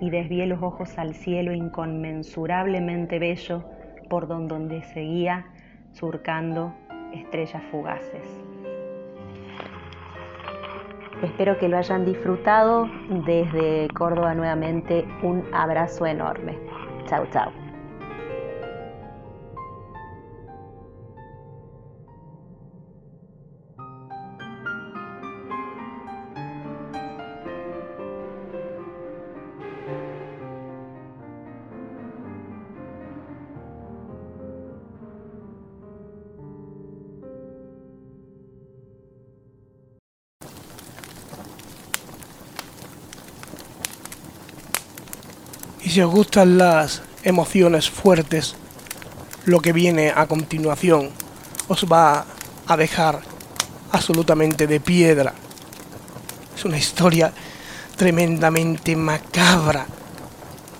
D: y desvié los ojos al cielo inconmensurablemente bello por donde seguía surcando estrellas fugaces. Espero que lo hayan disfrutado. Desde Córdoba nuevamente un abrazo enorme. Chao, chao.
A: Si os gustan las emociones fuertes, lo que viene a continuación os va a dejar absolutamente de piedra. Es una historia tremendamente macabra.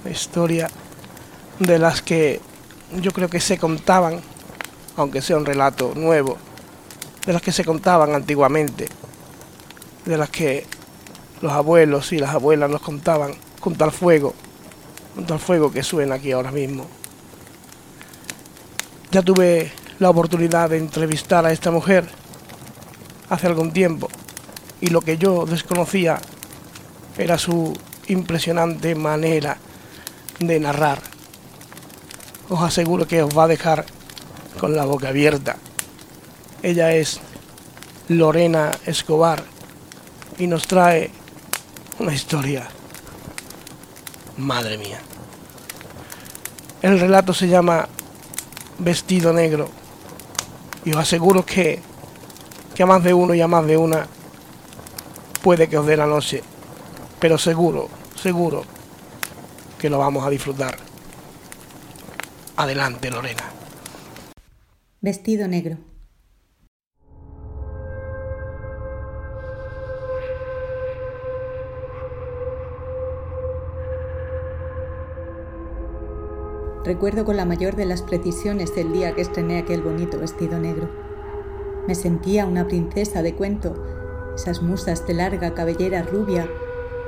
A: Una historia de las que yo creo que se contaban, aunque sea un relato nuevo, de las que se contaban antiguamente, de las que los abuelos y las abuelas nos contaban junto al fuego junto al fuego que suena aquí ahora mismo. Ya tuve la oportunidad de entrevistar a esta mujer hace algún tiempo y lo que yo desconocía era su impresionante manera de narrar. Os aseguro que os va a dejar con la boca abierta. Ella es Lorena Escobar y nos trae una historia Madre mía. El relato se llama Vestido Negro. Y os aseguro que, que a más de uno y a más de una puede que os dé la noche. Pero seguro, seguro que lo vamos a disfrutar. Adelante, Lorena.
E: Vestido negro. Recuerdo con la mayor de las precisiones el día que estrené aquel bonito vestido negro. Me sentía una princesa de cuento esas musas de larga cabellera rubia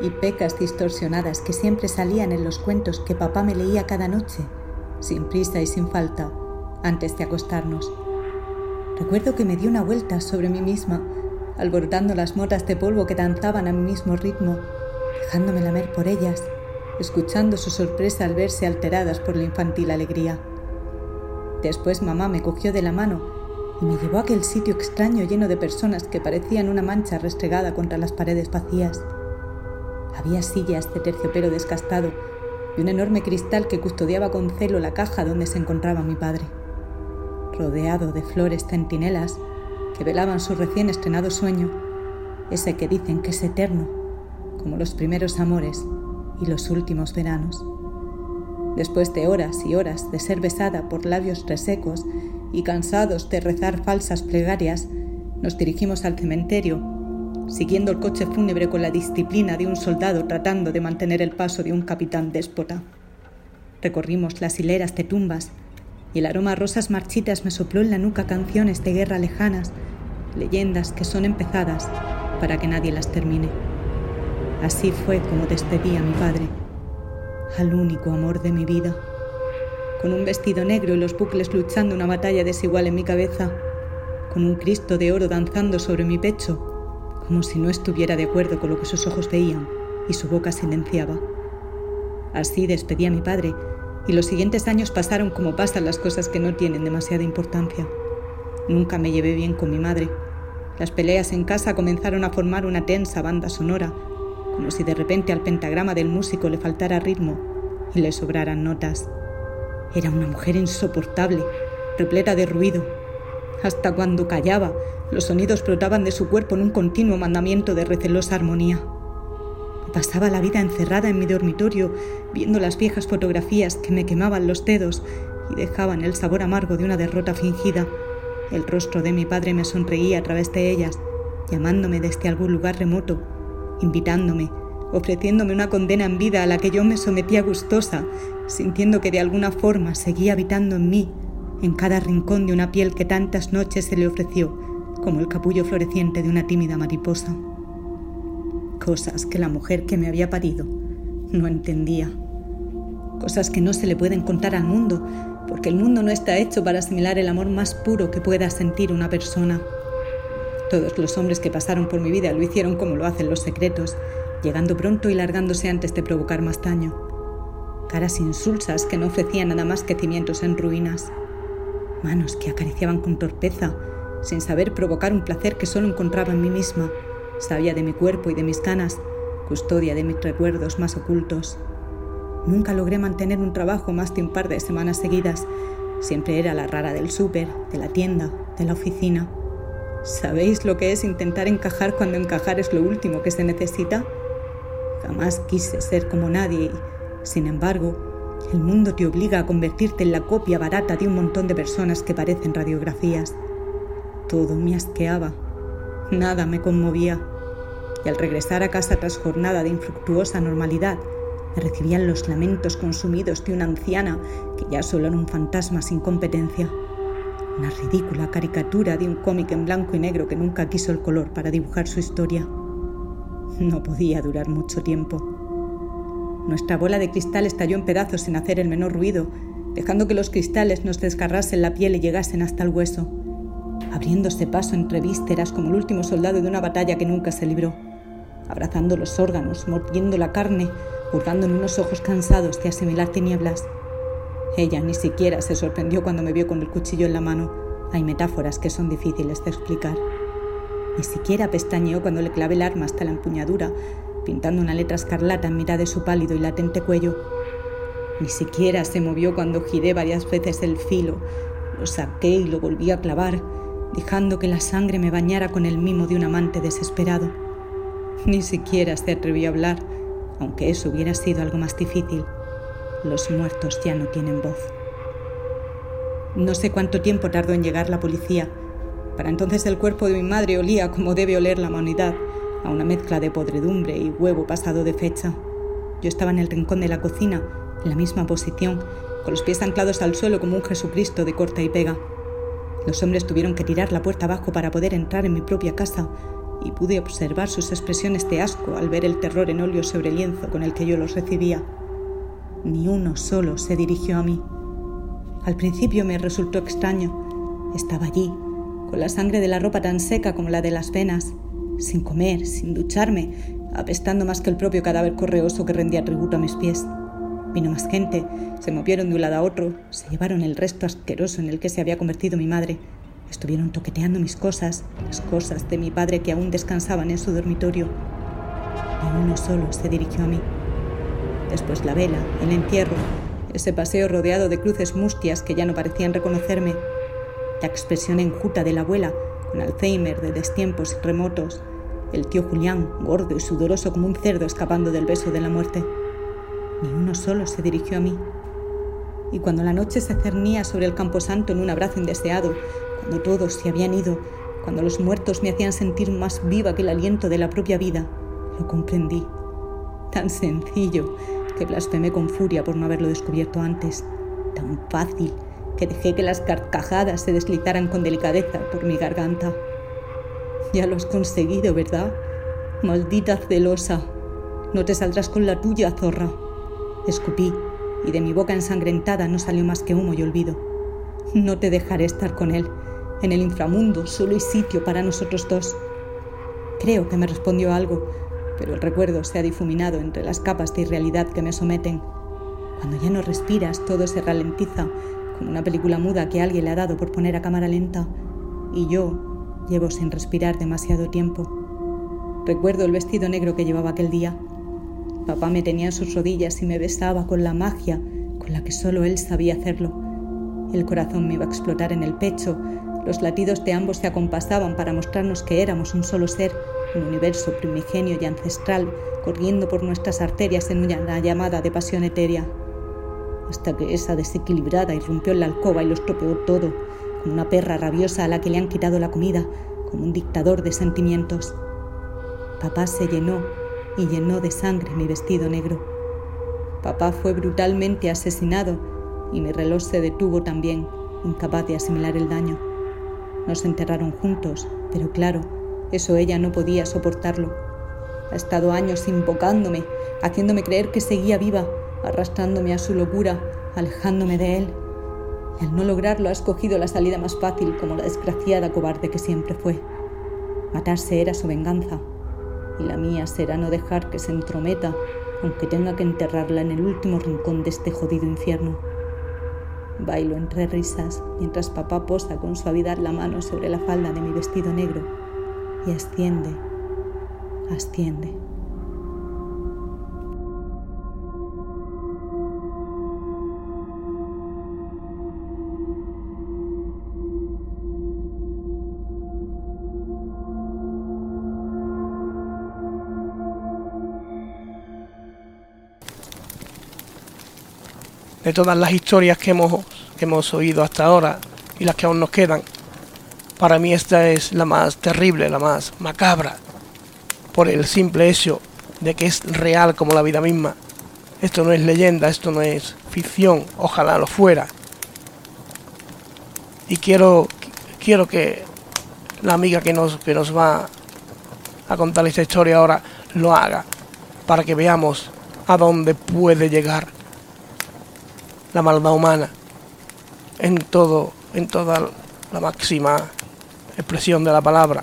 E: y pecas distorsionadas que siempre salían en los cuentos que papá me leía cada noche, sin prisa y sin falta, antes de acostarnos. Recuerdo que me di una vuelta sobre mí misma, alborotando las motas de polvo que danzaban a mi mismo ritmo, dejándome lamer por ellas, escuchando su sorpresa al verse alteradas por la infantil alegría. Después mamá me cogió de la mano y me llevó a aquel sitio extraño lleno de personas que parecían una mancha restregada contra las paredes vacías. Había sillas de terciopelo descastado y un enorme cristal que custodiaba con celo la caja donde se encontraba mi padre. Rodeado de flores centinelas que velaban su recién estrenado sueño, ese que dicen que es eterno, como los primeros amores y los últimos veranos. Después de horas y horas de ser besada por labios resecos y cansados de rezar falsas plegarias, nos dirigimos al cementerio siguiendo el coche fúnebre con la disciplina de un soldado tratando de mantener el paso de un capitán déspota. Recorrimos las hileras de tumbas y el aroma a rosas marchitas me sopló en la nuca canciones de guerra lejanas, leyendas que son empezadas para que nadie las termine. Así fue como despedí a mi padre, al único amor de mi vida. Con un vestido negro y los bucles luchando una batalla desigual en mi cabeza, con un Cristo de oro danzando sobre mi pecho como si no estuviera de acuerdo con lo que sus ojos veían y su boca silenciaba. Así despedí a mi padre y los siguientes años pasaron como pasan las cosas que no tienen demasiada importancia. Nunca me llevé bien con mi madre. Las peleas en casa comenzaron a formar una tensa banda sonora, como si de repente al pentagrama del músico le faltara ritmo y le sobraran notas. Era una mujer insoportable, repleta de ruido. Hasta cuando callaba, los sonidos brotaban de su cuerpo en un continuo mandamiento de recelosa armonía. Pasaba la vida encerrada en mi dormitorio, viendo las viejas fotografías que me quemaban los dedos y dejaban el sabor amargo de una derrota fingida. El rostro de mi padre me sonreía a través de ellas, llamándome desde algún lugar remoto, invitándome, ofreciéndome una condena en vida a la que yo me sometía gustosa, sintiendo que de alguna forma seguía habitando en mí, en cada rincón de una piel que tantas noches se le ofreció como el capullo floreciente de una tímida mariposa. Cosas que la mujer que me había parido no entendía. Cosas que no se le pueden contar al mundo, porque el mundo no está hecho para asimilar el amor más puro que pueda sentir una persona. Todos los hombres que pasaron por mi vida lo hicieron como lo hacen los secretos, llegando pronto y largándose antes de provocar más daño. Caras insulsas que no ofrecían nada más que cimientos en ruinas. Manos que acariciaban con torpeza sin saber provocar un placer que solo encontraba en mí misma, sabia de mi cuerpo y de mis ganas, custodia de mis recuerdos más ocultos. Nunca logré mantener un trabajo más de un par de semanas seguidas. Siempre era la rara del súper, de la tienda, de la oficina. ¿Sabéis lo que es intentar encajar cuando encajar es lo último que se necesita? Jamás quise ser como nadie y, sin embargo, el mundo te obliga a convertirte en la copia barata de un montón de personas que parecen radiografías. Todo me asqueaba, nada me conmovía, y al regresar a casa tras jornada de infructuosa normalidad, me recibían los lamentos consumidos de una anciana que ya solo era un fantasma sin competencia, una ridícula caricatura de un cómic en blanco y negro que nunca quiso el color para dibujar su historia. No podía durar mucho tiempo. Nuestra bola de cristal estalló en pedazos sin hacer el menor ruido, dejando que los cristales nos desgarrasen la piel y llegasen hasta el hueso abriéndose paso entre vísceras como el último soldado de una batalla que nunca se libró, abrazando los órganos, mordiendo la carne, hurgando en unos ojos cansados de asimilar tinieblas. Ella ni siquiera se sorprendió cuando me vio con el cuchillo en la mano. Hay metáforas que son difíciles de explicar. Ni siquiera pestañeó cuando le clavé el arma hasta la empuñadura, pintando una letra escarlata en mitad de su pálido y latente cuello. Ni siquiera se movió cuando giré varias veces el filo, lo saqué y lo volví a clavar, dejando que la sangre me bañara con el mimo de un amante desesperado. Ni siquiera se atrevió a hablar, aunque eso hubiera sido algo más difícil. Los muertos ya no tienen voz. No sé cuánto tiempo tardó en llegar la policía. Para entonces el cuerpo de mi madre olía como debe oler la humanidad, a una mezcla de podredumbre y huevo pasado de fecha. Yo estaba en el rincón de la cocina, en la misma posición, con los pies anclados al suelo como un Jesucristo de corta y pega. Los hombres tuvieron que tirar la puerta abajo para poder entrar en mi propia casa y pude observar sus expresiones de asco al ver el terror en óleo sobre lienzo con el que yo los recibía. Ni uno solo se dirigió a mí. Al principio me resultó extraño. Estaba allí, con la sangre de la ropa tan seca como la de las venas, sin comer, sin ducharme, apestando más que el propio cadáver correoso que rendía tributo a mis pies. Vino más gente, se movieron de un lado a otro, se llevaron el resto asqueroso en el que se había convertido mi madre. Estuvieron toqueteando mis cosas, las cosas de mi padre que aún descansaban en su dormitorio. Ni uno solo se dirigió a mí. Después la vela, el entierro, ese paseo rodeado de cruces mustias que ya no parecían reconocerme, la expresión enjuta de la abuela, con Alzheimer de destiempos remotos, el tío Julián, gordo y sudoroso como un cerdo escapando del beso de la muerte. Ni uno solo se dirigió a mí. Y cuando la noche se cernía sobre el camposanto en un abrazo indeseado, cuando todos se habían ido, cuando los muertos me hacían sentir más viva que el aliento de la propia vida, lo comprendí. Tan sencillo que blasfemé con furia por no haberlo descubierto antes. Tan fácil que dejé que las carcajadas se deslizaran con delicadeza por mi garganta. Ya lo has conseguido, ¿verdad? Maldita celosa. No te saldrás con la tuya, zorra. Escupí, y de mi boca ensangrentada no salió más que humo y olvido. No te dejaré estar con él. En el inframundo solo hay sitio para nosotros dos. Creo que me respondió algo, pero el recuerdo se ha difuminado entre las capas de irrealidad que me someten. Cuando ya no respiras, todo se ralentiza, como una película muda que alguien le ha dado por poner a cámara lenta, y yo llevo sin respirar demasiado tiempo. Recuerdo el vestido negro que llevaba aquel día. Papá me tenía en sus rodillas y me besaba con la magia con la que solo él sabía hacerlo. El corazón me iba a explotar en el pecho, los latidos de ambos se acompasaban para mostrarnos que éramos un solo ser, un universo primigenio y ancestral corriendo por nuestras arterias en una llamada de pasión etérea. Hasta que esa desequilibrada irrumpió en la alcoba y lo estropeó todo, como una perra rabiosa a la que le han quitado la comida, como un dictador de sentimientos. Papá se llenó y llenó de sangre mi vestido negro. Papá fue brutalmente asesinado y mi reloj se detuvo también, incapaz de asimilar el daño. Nos enterraron juntos, pero claro, eso ella no podía soportarlo. Ha estado años invocándome, haciéndome creer que seguía viva, arrastrándome a su locura, alejándome de él. Y al no lograrlo ha escogido la salida más fácil como la desgraciada cobarde que siempre fue. Matarse era su venganza, y la mía será no dejar que se entrometa, aunque tenga que enterrarla en el último rincón de este jodido infierno. Bailo entre risas mientras papá posa con suavidad la mano sobre la falda de mi vestido negro y asciende, asciende.
A: De todas las historias que hemos, que hemos oído hasta ahora y las que aún nos quedan, para mí esta es la más terrible, la más macabra, por el simple hecho de que es real como la vida misma. Esto no es leyenda, esto no es ficción, ojalá lo fuera. Y quiero, quiero que la amiga que nos, que nos va a contar esta historia ahora lo haga, para que veamos a dónde puede llegar la maldad humana en todo, en toda la máxima expresión de la palabra.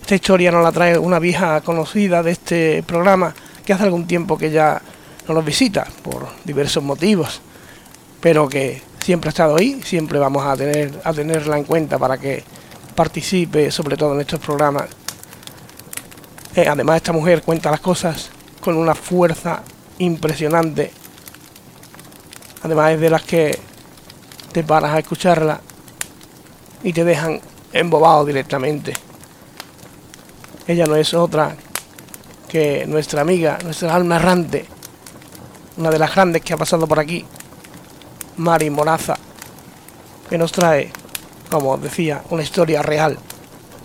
A: Esta historia nos la trae una vieja conocida de este programa que hace algún tiempo que ya no nos visita por diversos motivos, pero que siempre ha estado ahí, siempre vamos a tener a tenerla en cuenta para que participe sobre todo en estos programas. Eh, además esta mujer cuenta las cosas con una fuerza impresionante. Además es de las que te paras a escucharla y te dejan embobado directamente. Ella no es otra que nuestra amiga, nuestra alma errante, una de las grandes que ha pasado por aquí, Mari Moraza, que nos trae, como decía, una historia real,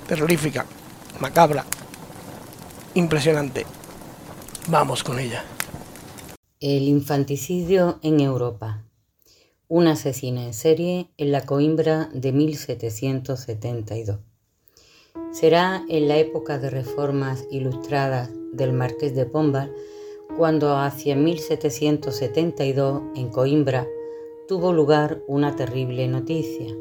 A: terrorífica, macabra, impresionante. Vamos con ella.
F: El infanticidio en Europa. Un asesino en serie en la Coimbra de 1772. Será en la época de reformas ilustradas del marqués de Pombal cuando hacia 1772 en Coimbra tuvo lugar una terrible noticia,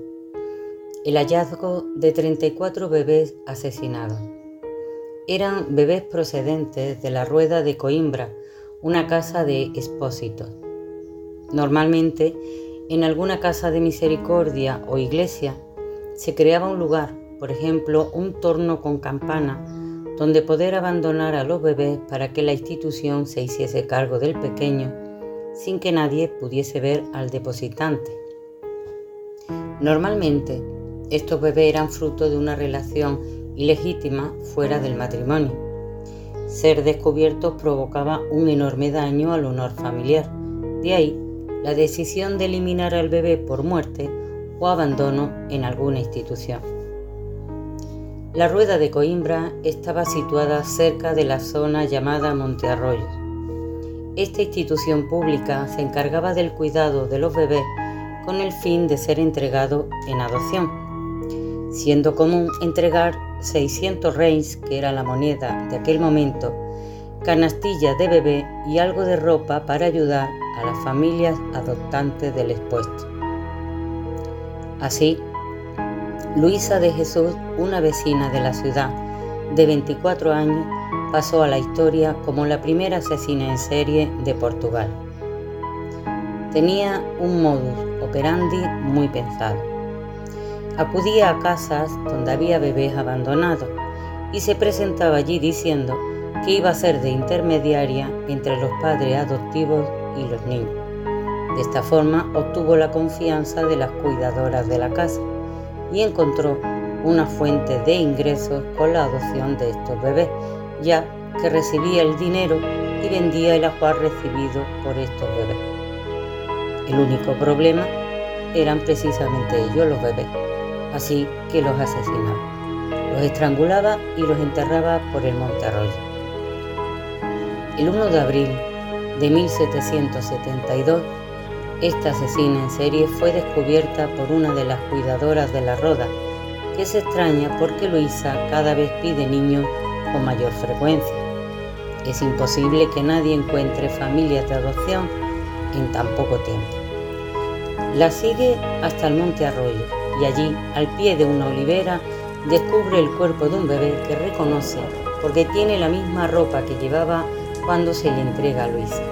F: el hallazgo de 34 bebés asesinados. Eran bebés procedentes de la Rueda de Coimbra, una casa de expósitos. Normalmente, en alguna casa de misericordia o iglesia, se creaba un lugar, por ejemplo, un torno con campana, donde poder abandonar a los bebés para que la institución se hiciese cargo del pequeño sin que nadie pudiese ver al depositante. Normalmente, estos bebés eran fruto de una relación ilegítima fuera del matrimonio. Ser descubiertos provocaba un enorme daño al honor familiar. De ahí la decisión de eliminar al bebé por muerte o abandono en alguna institución. La rueda de Coimbra estaba situada cerca de la zona llamada Monte Arroyos. Esta institución pública se encargaba del cuidado de los bebés con el fin de ser entregado en adopción, siendo común entregar 600 reins, que era la moneda de aquel momento, canastillas de bebé y algo de ropa para ayudar a las familias adoptantes del expuesto. Así, Luisa de Jesús, una vecina de la ciudad de 24 años, pasó a la historia como la primera asesina en serie de Portugal. Tenía un modus operandi muy pensado. Acudía a casas donde había bebés abandonados y se presentaba allí diciendo que iba a ser de intermediaria entre los padres adoptivos y los niños. De esta forma obtuvo la confianza de las cuidadoras de la casa y encontró una fuente de ingresos con la adopción de estos bebés, ya que recibía el dinero y vendía el ajuar recibido por estos bebés. El único problema eran precisamente ellos los bebés, así que los asesinaba. Los estrangulaba y los enterraba por el monte Arroyo. El 1 de abril de 1772, esta asesina en serie fue descubierta por una de las cuidadoras de la roda, que se extraña porque Luisa cada vez pide niños con mayor frecuencia. Es imposible que nadie encuentre familias de adopción en tan poco tiempo. La sigue hasta el monte Arroyo y allí, al pie de una olivera, descubre el cuerpo de un bebé que reconoce porque tiene la misma ropa que llevaba cuando se le entrega a Luisa.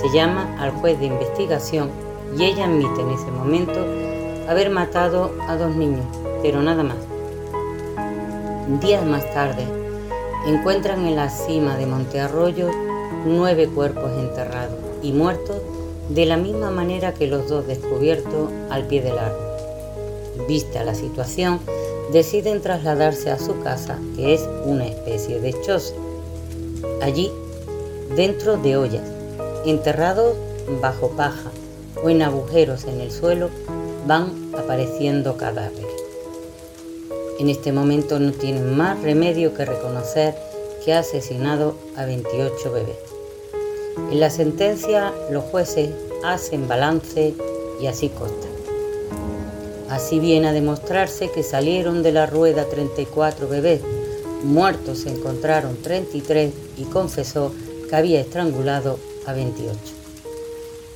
F: Se llama al juez de investigación y ella admite en ese momento haber matado a dos niños, pero nada más. Días más tarde, encuentran en la cima de Monte Arroyo nueve cuerpos enterrados y muertos de la misma manera que los dos descubiertos al pie del árbol. Vista la situación, deciden trasladarse a su casa, que es una especie de choza. Allí, dentro de ollas, enterrados bajo paja o en agujeros en el suelo, van apareciendo cadáveres. En este momento no tienen más remedio que reconocer que ha asesinado a 28 bebés. En la sentencia los jueces hacen balance y así consta. Así viene a demostrarse que salieron de la rueda 34 bebés, muertos se encontraron 33 y confesó que había estrangulado a 28.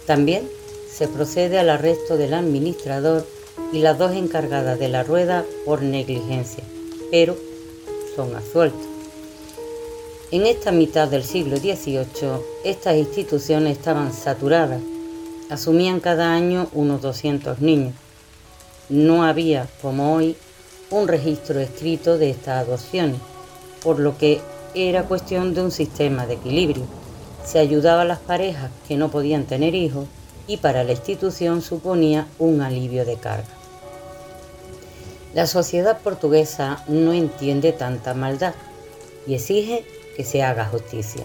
F: También se procede al arresto del administrador y las dos encargadas de la rueda por negligencia, pero son absueltos. En esta mitad del siglo XVIII, estas instituciones estaban saturadas, asumían cada año unos 200 niños. No había, como hoy, un registro escrito de estas adopciones, por lo que era cuestión de un sistema de equilibrio. Se ayudaba a las parejas que no podían tener hijos y para la institución suponía un alivio de carga. La sociedad portuguesa no entiende tanta maldad y exige que se haga justicia.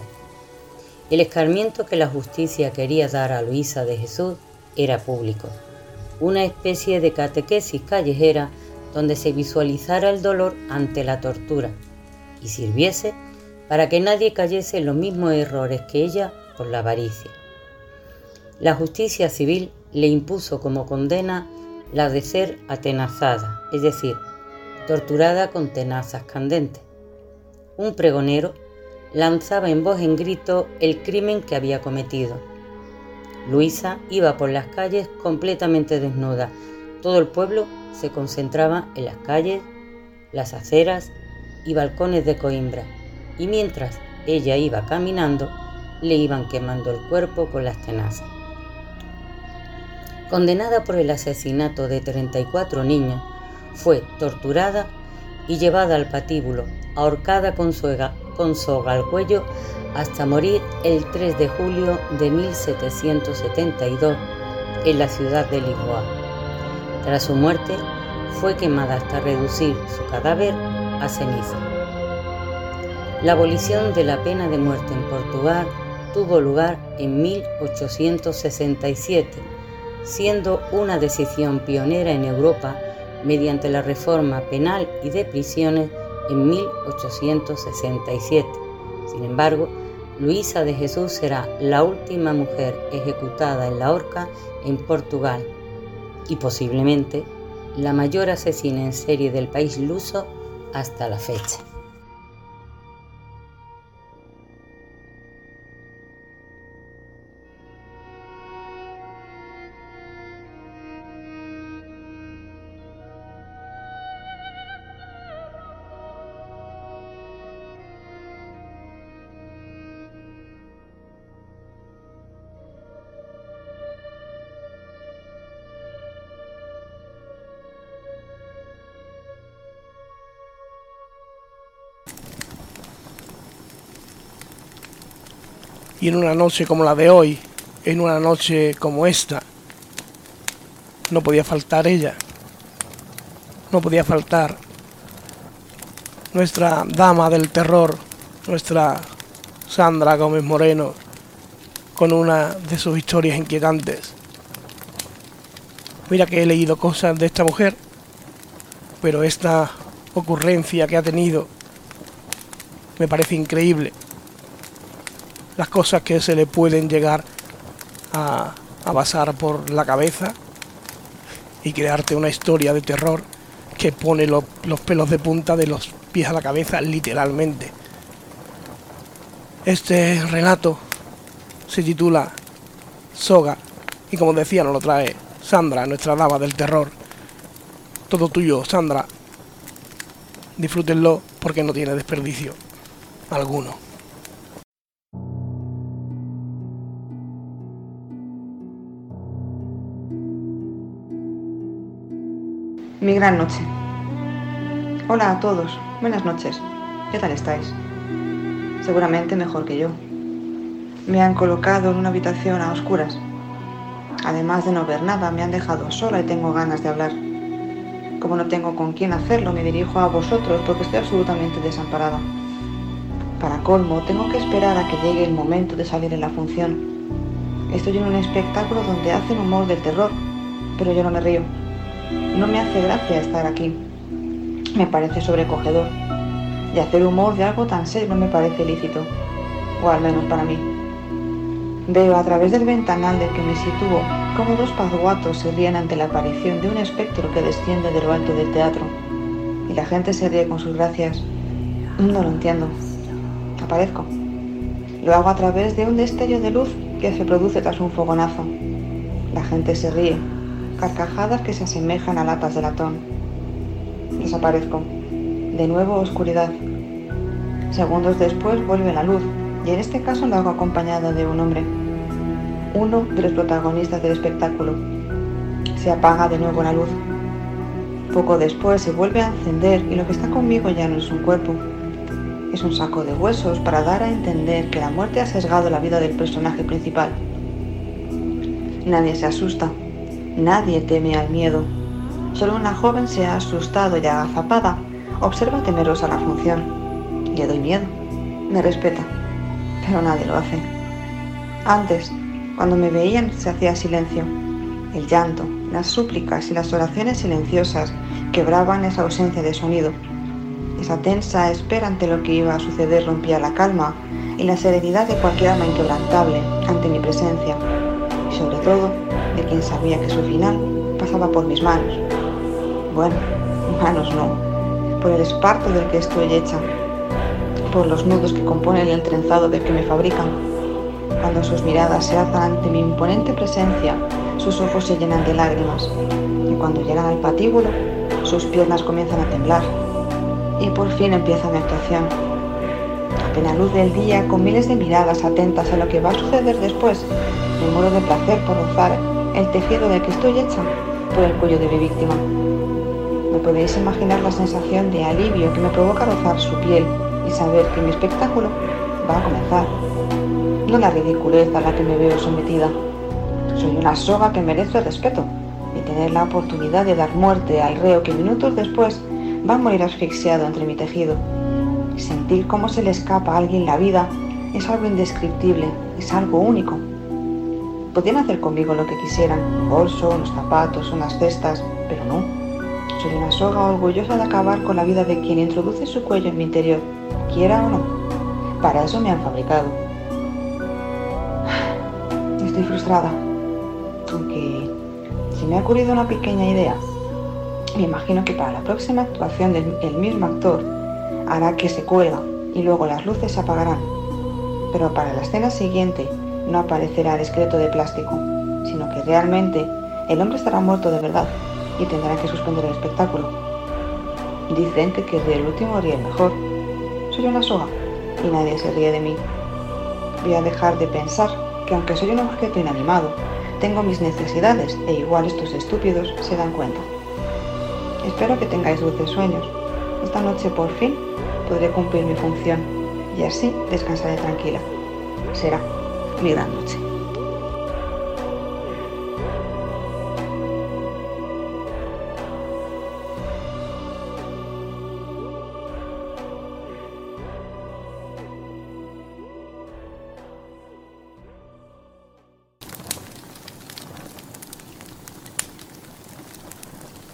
F: El escarmiento que la justicia quería dar a Luisa de Jesús era público, una especie de catequesis callejera donde se visualizara el dolor ante la tortura y sirviese para que nadie cayese en los mismos errores que ella por la avaricia. La justicia civil le impuso como condena la de ser atenazada, es decir, torturada con tenazas candentes. Un pregonero lanzaba en voz en grito el crimen que había cometido. Luisa iba por las calles completamente desnuda. Todo el pueblo se concentraba en las calles, las aceras y balcones de Coimbra, y mientras ella iba caminando, le iban quemando el cuerpo con las tenazas. Condenada por el asesinato de 34 niños, fue torturada y llevada al patíbulo, ahorcada con con soga al cuello hasta morir el 3 de julio de 1772 en la ciudad de Lisboa. Tras su muerte, fue quemada hasta reducir su cadáver a ceniza. La abolición de la pena de muerte en Portugal tuvo lugar en 1867, siendo una decisión pionera en Europa mediante la reforma penal y de prisiones en 1867. Sin embargo, Luisa de Jesús será la última mujer ejecutada en la horca en Portugal y posiblemente la mayor asesina en serie del país luso hasta la fecha.
A: Y en una noche como la de hoy, en una noche como esta, no podía faltar ella. No podía faltar nuestra dama del terror, nuestra Sandra Gómez Moreno, con una de sus historias inquietantes. Mira que he leído cosas de esta mujer, pero esta ocurrencia que ha tenido me parece increíble las cosas que se le pueden llegar a, a pasar por la cabeza y crearte una historia de terror que pone los pelos de punta de los pies a la cabeza literalmente. Este relato se titula Soga y como decía nos lo trae Sandra, nuestra dama del terror. Todo tuyo, Sandra. Disfrútenlo porque no tiene desperdicio alguno.
G: Mi gran noche. Hola a todos, buenas noches. ¿Qué tal estáis? Seguramente mejor que yo. Me han colocado en una habitación a oscuras. Además de no ver nada, me han dejado sola y tengo ganas de hablar. Como no tengo con quién hacerlo, me dirijo a vosotros porque estoy absolutamente desamparada. Para colmo, tengo que esperar a que llegue el momento de salir en la función. Estoy en un espectáculo donde hacen humor del terror, pero yo no me río. No me hace gracia estar aquí. Me parece sobrecogedor. Y hacer humor de algo tan serio me parece lícito. O al menos para mí. Veo a través del ventanal del que me sitúo como dos pazuatos se ríen ante la aparición de un espectro que desciende de lo alto del teatro. Y la gente se ríe con sus gracias. No lo entiendo. Aparezco. Lo hago a través de un destello de luz que se produce tras un fogonazo. La gente se ríe, carcajadas que se asemejan a latas de latón. Desaparezco. De nuevo oscuridad. Segundos después vuelve la luz, y en este caso lo hago acompañado de un hombre, uno de los protagonistas del espectáculo. Se apaga de nuevo la luz. Poco después se vuelve a encender y lo que está conmigo ya no es un cuerpo, es un saco de huesos para dar a entender que la muerte ha sesgado la vida del personaje principal. Nadie se asusta, Nadie teme al miedo. Solo una joven se ha asustado y agazapada. Observa temerosa la función. Le doy miedo. Me respeta. Pero nadie lo hace. Antes, cuando me veían, se hacía silencio. El llanto, las súplicas y las oraciones silenciosas quebraban esa ausencia de sonido. Esa tensa espera ante lo que iba a suceder rompía la calma y la serenidad de cualquier alma inquebrantable ante mi presencia. Y sobre todo, de quien sabía que su final pasaba por mis manos. Bueno, manos no, por el esparto del que estoy hecha, por los nudos que componen el trenzado del que me fabrican. Cuando sus miradas se alzan ante mi imponente presencia, sus ojos se llenan de lágrimas, y cuando llegan al patíbulo, sus piernas comienzan a temblar. Y por fin empieza mi actuación. A plena luz del día, con miles de miradas atentas a lo que va a suceder después, me muero de placer por rozar el tejido del que estoy hecha por el cuello de mi víctima. No podéis imaginar la sensación de alivio que me provoca rozar su piel y saber que mi espectáculo va a comenzar. No la ridiculez a la que me veo sometida. Soy una soga que merece respeto y tener la oportunidad de dar muerte al reo que minutos después va a morir asfixiado entre mi tejido. Sentir cómo se le escapa a alguien la vida es algo indescriptible, es algo único. Podían hacer conmigo lo que quisieran, un bolso, unos zapatos, unas cestas, pero no. Soy una soga orgullosa de acabar con la vida de quien introduce su cuello en mi interior, quiera o no. Para eso me han fabricado. Estoy frustrada, aunque se me ha ocurrido una pequeña idea. Me imagino que para la próxima actuación del mismo actor hará que se cuelga y luego las luces se apagarán. Pero para la escena siguiente no aparecerá esqueleto de plástico, sino que realmente el hombre estará muerto de verdad y tendrán que suspender el espectáculo. Dicen que que el último ríe el mejor. Soy una soga y nadie se ríe de mí. Voy a dejar de pensar que aunque soy un objeto inanimado, tengo mis necesidades e igual estos estúpidos se dan cuenta. Espero que tengáis dulces sueños. Esta noche por fin podré cumplir mi función y así descansaré tranquila. Será noche.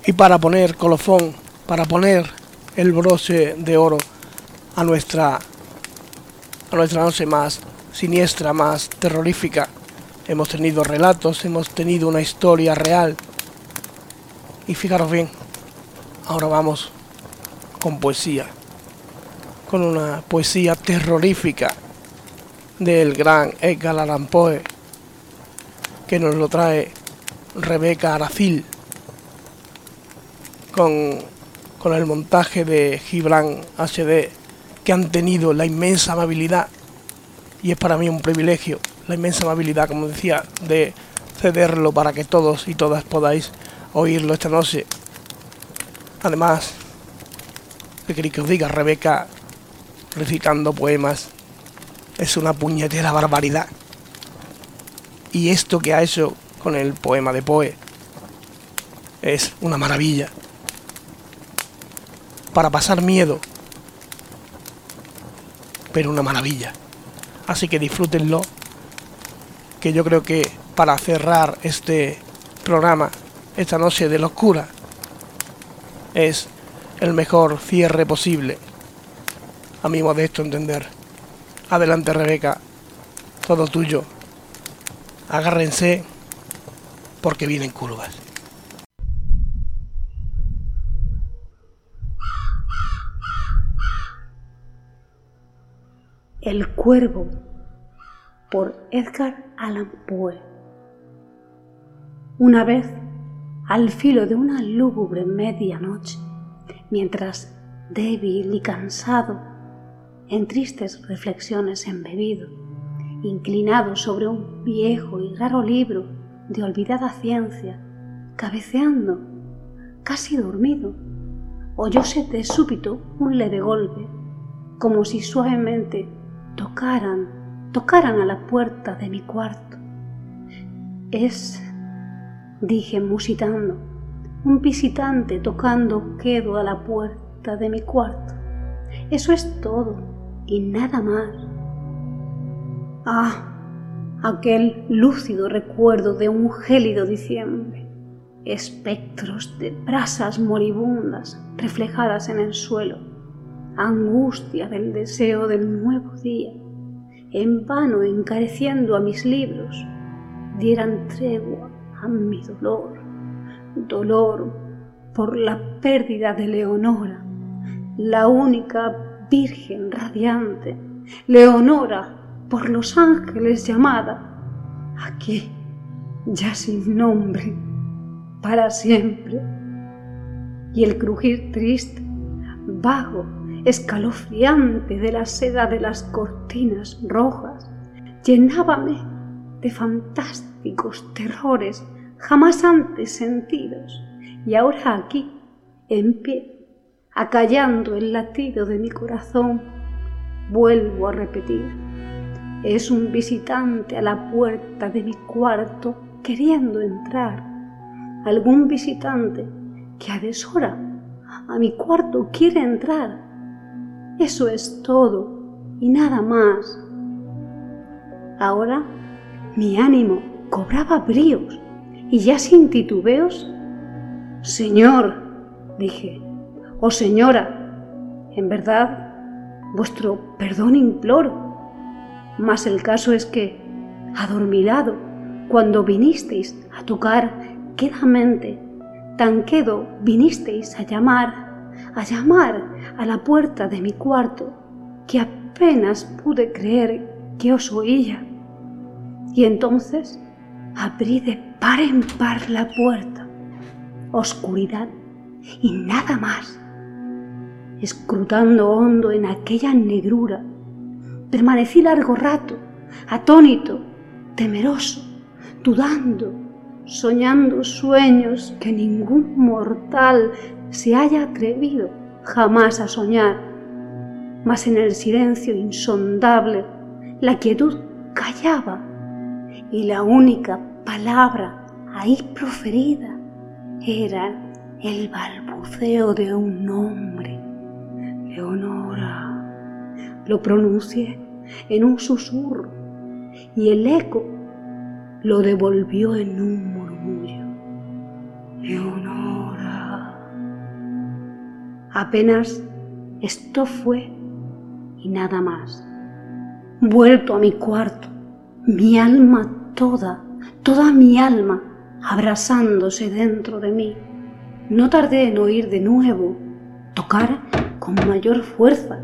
A: Y para poner colofón, para poner el broche de oro a nuestra a nuestra noche más siniestra, más terrorífica. Hemos tenido relatos, hemos tenido una historia real. Y fijaros bien, ahora vamos con poesía, con una poesía terrorífica del gran Edgar Allan Poe, que nos lo trae Rebeca Aracil, con, con el montaje de Gibran HD, que han tenido la inmensa amabilidad y es para mí un privilegio, la inmensa amabilidad, como decía, de cederlo para que todos y todas podáis oírlo esta noche. Además, que queréis que os diga, Rebeca recitando poemas es una puñetera barbaridad. Y esto que ha hecho con el poema de Poe es una maravilla. Para pasar miedo, pero una maravilla. Así que disfrútenlo, que yo creo que para cerrar este programa, esta noche de locura, es el mejor cierre posible, a mi modesto entender. Adelante Rebeca, todo tuyo. Agárrense porque vienen curvas.
H: El Cuervo por Edgar Allan Poe. Una vez, al filo de una lúgubre medianoche, mientras débil y cansado, en tristes reflexiones embebido, inclinado sobre un viejo y raro libro de olvidada ciencia, cabeceando, casi dormido, oyóse de súbito un leve golpe, como si suavemente tocaran, tocaran a la puerta de mi cuarto. Es, dije musitando, un visitante tocando quedo a la puerta de mi cuarto. Eso es todo y nada más. Ah, aquel lúcido recuerdo de un gélido diciembre, espectros de brasas moribundas reflejadas en el suelo angustia del deseo del nuevo día, en vano encareciendo a mis libros, dieran tregua a mi dolor, dolor por la pérdida de Leonora, la única Virgen radiante, Leonora, por los ángeles llamada, aquí, ya sin nombre, para siempre. Y el crujir triste, vago, escalofriante de la seda de las cortinas rojas, llenábame de fantásticos terrores jamás antes sentidos, y ahora aquí, en pie, acallando el latido de mi corazón, vuelvo a repetir, es un visitante a la puerta de mi cuarto queriendo entrar, algún visitante que a deshora a mi cuarto quiere entrar. Eso es todo y nada más. Ahora mi ánimo cobraba bríos y ya sin titubeos, Señor, dije, oh señora, en verdad, vuestro perdón imploro. Mas el caso es que, adormilado, cuando vinisteis a tocar quedamente, tan quedo vinisteis a llamar, a llamar a la puerta de mi cuarto, que apenas pude creer que os oía. Y entonces abrí de par en par la puerta. Oscuridad y nada más. Escrutando hondo en aquella negrura, permanecí largo rato, atónito, temeroso, dudando, soñando sueños que ningún mortal se haya atrevido jamás a soñar. Mas en el silencio insondable, la quietud callaba y la única palabra ahí proferida era el balbuceo de un nombre. Leonora. Lo pronuncié en un susurro y el eco lo devolvió en un murmullo. Leonora. Apenas esto fue y nada más. Vuelto a mi cuarto, mi alma toda, toda mi alma abrazándose dentro de mí. No tardé en oír de nuevo, tocar con mayor fuerza.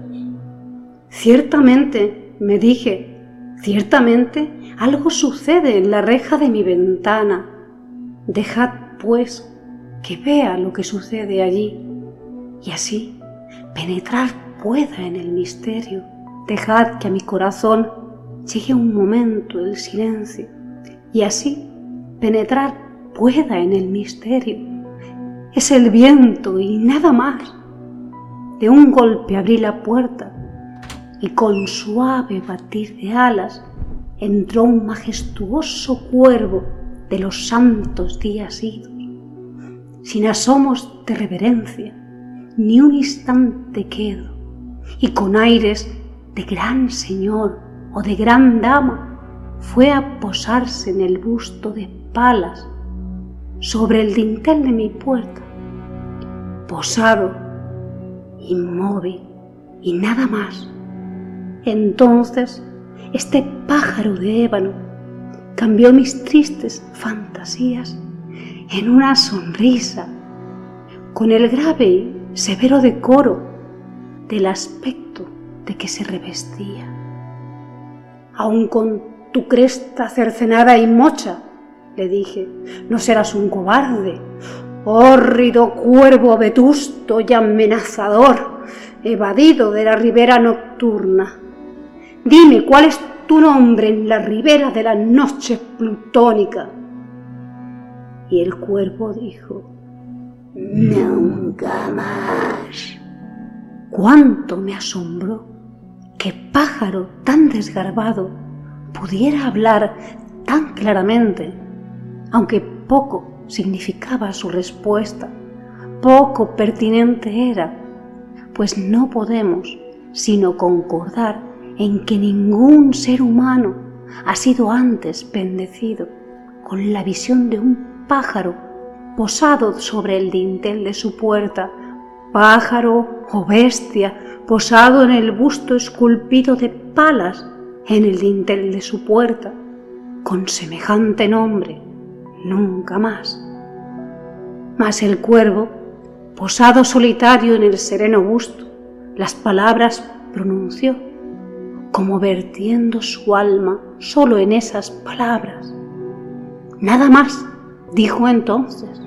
H: Ciertamente, me dije, ciertamente algo sucede en la reja de mi ventana. Dejad, pues, que vea lo que sucede allí, y así penetrar pueda en el misterio. Dejad que a mi corazón llegue un momento el silencio y así penetrar pueda en el misterio. Es el viento y nada más. De un golpe abrí la puerta y con suave batir de alas entró un majestuoso cuervo de los santos días idos, sin asomos de reverencia, ni un instante quedo, y con aires de gran señor o de gran dama, fue a posarse en el busto de palas sobre el dintel de mi puerta, posado, inmóvil y nada más. Entonces este pájaro de ébano cambió mis tristes fantasías en una sonrisa, con el grave y severo decoro del aspecto de que se revestía aun con tu cresta cercenada y mocha, le dije, no serás un cobarde, hórrido cuervo vetusto y amenazador, evadido de la ribera nocturna. Dime cuál es tu nombre en la ribera de la noche plutónica. Y el cuervo dijo, nunca más. Cuánto me asombró que pájaro tan desgarbado pudiera hablar tan claramente, aunque poco significaba su respuesta, poco pertinente era, pues no podemos sino concordar en que ningún ser humano ha sido antes bendecido con la visión de un pájaro posado sobre el dintel de su puerta, pájaro o bestia posado en el busto esculpido de palas en el dintel de su puerta, con semejante nombre, nunca más. Mas el cuervo, posado solitario en el sereno busto, Las palabras pronunció, como vertiendo su alma solo en esas palabras. Nada más, dijo entonces.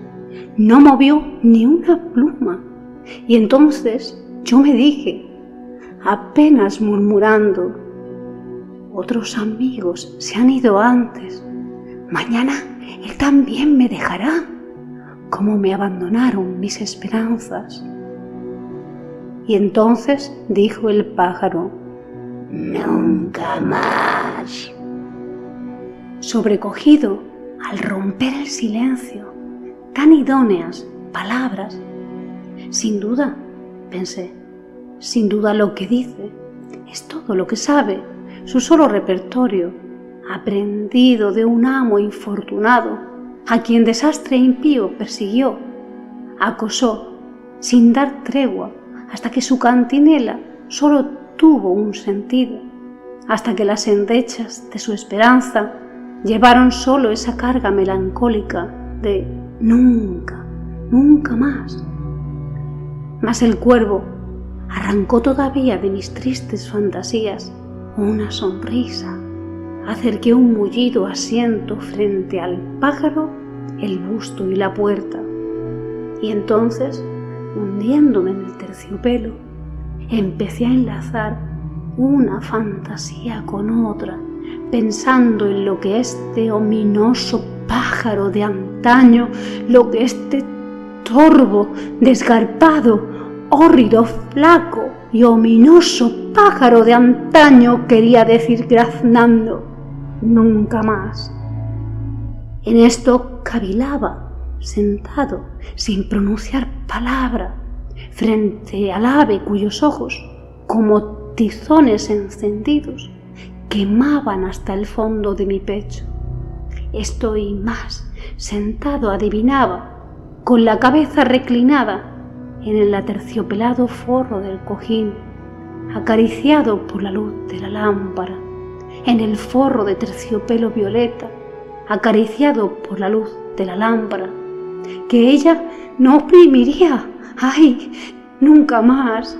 H: No movió ni una pluma. Y entonces yo me dije, apenas murmurando, otros amigos se han ido antes. Mañana él también me dejará, como me abandonaron mis esperanzas. Y entonces dijo el pájaro, Nunca más. Sobrecogido al romper el silencio, tan idóneas palabras, sin duda, pensé, sin duda lo que dice es todo lo que sabe, su solo repertorio, aprendido de un amo infortunado, a quien desastre impío persiguió, acosó, sin dar tregua, hasta que su cantinela solo tuvo un sentido, hasta que las endechas de su esperanza llevaron solo esa carga melancólica de nunca, nunca más. Mas el cuervo arrancó todavía de mis tristes fantasías una sonrisa, acerqué un mullido asiento frente al pájaro, el busto y la puerta, y entonces, hundiéndome en el terciopelo, empecé a enlazar una fantasía con otra, pensando en lo que este ominoso pájaro de antaño, lo que este torvo, desgarpado, hórrido, flaco y ominoso pájaro de antaño quería decir graznando, nunca más. En esto cavilaba, sentado, sin pronunciar palabra, frente al ave cuyos ojos, como tizones encendidos, quemaban hasta el fondo de mi pecho. Estoy más, sentado adivinaba, con la cabeza reclinada en el aterciopelado forro del cojín, acariciado por la luz de la lámpara, en el forro de terciopelo violeta, acariciado por la luz de la lámpara, que ella no oprimiría ¡Ay! Nunca más.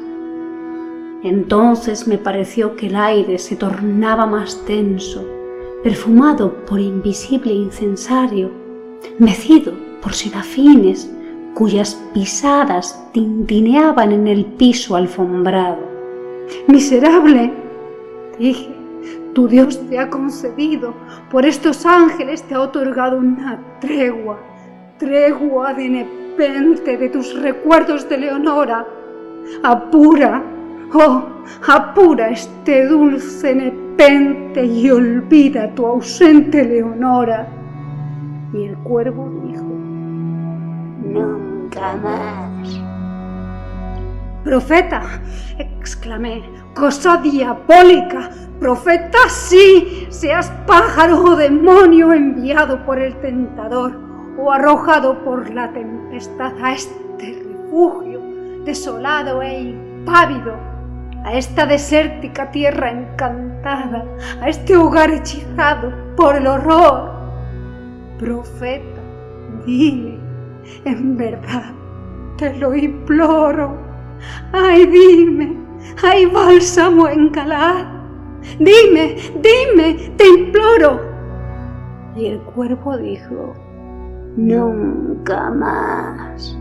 H: Entonces me pareció que el aire se tornaba más tenso, perfumado por invisible incensario, mecido por serafines cuyas pisadas tintineaban en el piso alfombrado. Miserable, dije, tu Dios te ha concedido, por estos ángeles te ha otorgado una tregua, tregua de de tus recuerdos de Leonora. Apura, oh, apura este dulce nepente y olvida tu ausente Leonora. Y el cuervo dijo, nunca más. Profeta, exclamé, cosa diabólica, profeta sí, seas pájaro o demonio enviado por el tentador o arrojado por la tempestad a este refugio desolado e impávido, a esta desértica tierra encantada, a este hogar hechizado por el horror. Profeta, dime, en verdad, te lo imploro. Ay, dime, hay bálsamo en Calad. Dime, dime, te imploro. Y el cuervo dijo, Nunca más.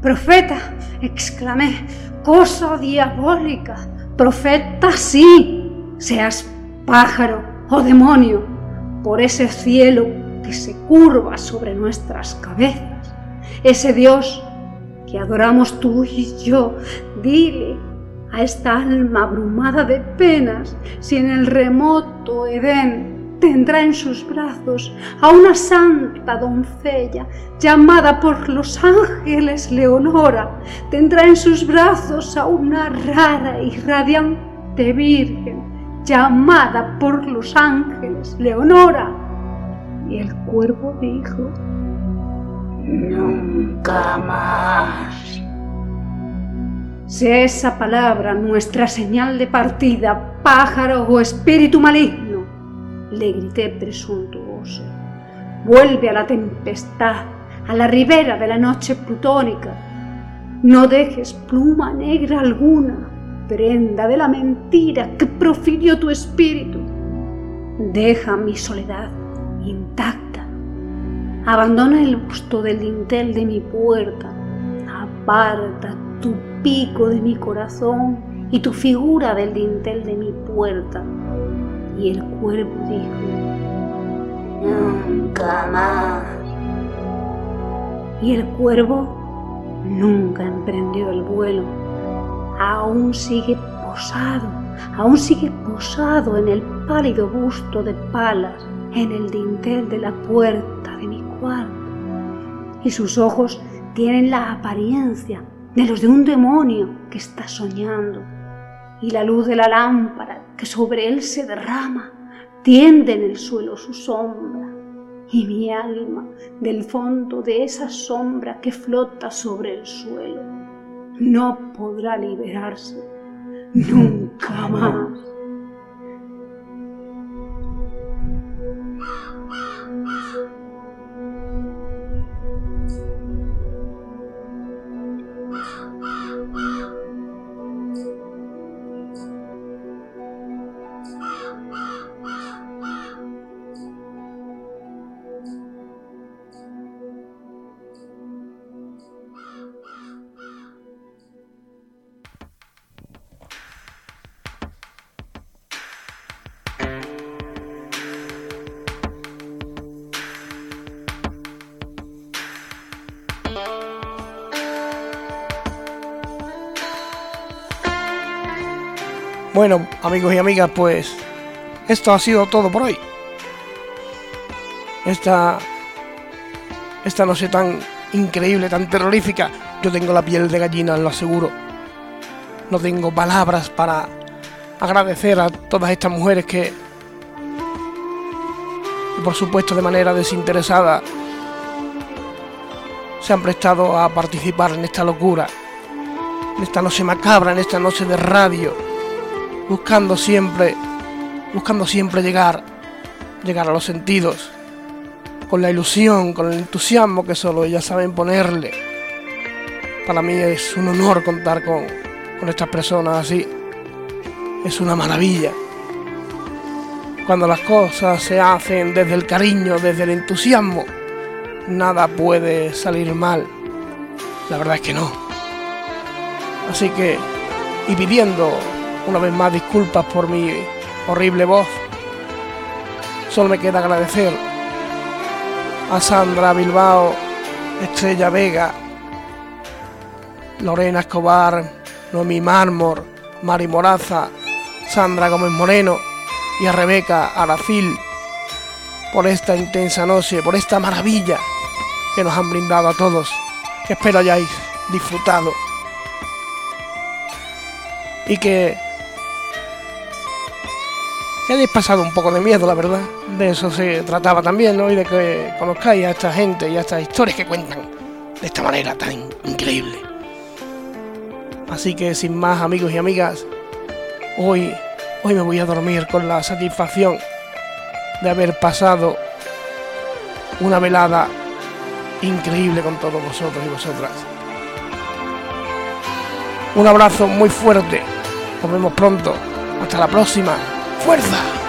H: Profeta, exclamé, cosa diabólica. Profeta sí, seas pájaro o demonio, por ese cielo que se curva sobre nuestras cabezas, ese Dios que adoramos tú y yo, dile a esta alma abrumada de penas si en el remoto Edén tendrá en sus brazos a una santa doncella llamada por los ángeles Leonora, tendrá en sus brazos a una rara y radiante virgen llamada por los ángeles Leonora. Y el cuervo dijo, Nunca más. Sea esa palabra nuestra señal de partida, pájaro o espíritu maligno le grité presuntuoso. Vuelve a la tempestad, a la ribera de la noche plutónica. no dejes pluma negra alguna, prenda de la mentira que profirió tu espíritu. Deja mi soledad intacta. Abandona el busto del dintel de mi puerta. Aparta tu pico de mi corazón y tu figura del dintel de mi puerta. Y el cuervo dijo, nunca más. Y el cuervo nunca emprendió el vuelo. Aún sigue posado, aún sigue posado en el pálido busto de palas, en el dintel de la puerta de mi cuarto. Y sus ojos tienen la apariencia de los de un demonio que está soñando. Y la luz de la lámpara que sobre él se derrama tiende en el suelo su sombra. Y mi alma, del fondo de esa sombra que flota sobre el suelo, no podrá liberarse nunca más.
A: Amigos y amigas, pues esto ha sido todo por hoy. Esta, esta noche tan increíble, tan terrorífica, yo tengo la piel de gallina, lo aseguro. No tengo palabras para agradecer a todas estas mujeres que, por supuesto de manera desinteresada, se han prestado a participar en esta locura, en esta noche macabra, en esta noche de radio buscando siempre, buscando siempre llegar, llegar a los sentidos, con la ilusión, con el entusiasmo que solo ellas saben ponerle. Para mí es un honor contar con, con estas personas así. Es una maravilla. Cuando las cosas se hacen desde el cariño, desde el entusiasmo, nada puede salir mal. La verdad es que no. Así que, y pidiendo una vez más disculpas por mi horrible voz. Solo me queda agradecer a Sandra Bilbao, Estrella Vega, Lorena Escobar, Noemí Mármor, Mari Moraza, Sandra Gómez Moreno y a Rebeca Aracil por esta intensa noche, por esta maravilla que nos han brindado a todos, espero hayáis disfrutado y que que hayáis pasado un poco de miedo, la verdad. De eso se trataba también, ¿no? Y de que conozcáis a esta gente y a estas historias que cuentan de esta manera tan increíble. Así que sin más amigos y amigas, hoy, hoy me voy a dormir con la satisfacción de haber pasado una velada increíble con todos vosotros y vosotras. Un abrazo muy fuerte. Nos vemos pronto. Hasta la próxima. ¡Fuerza!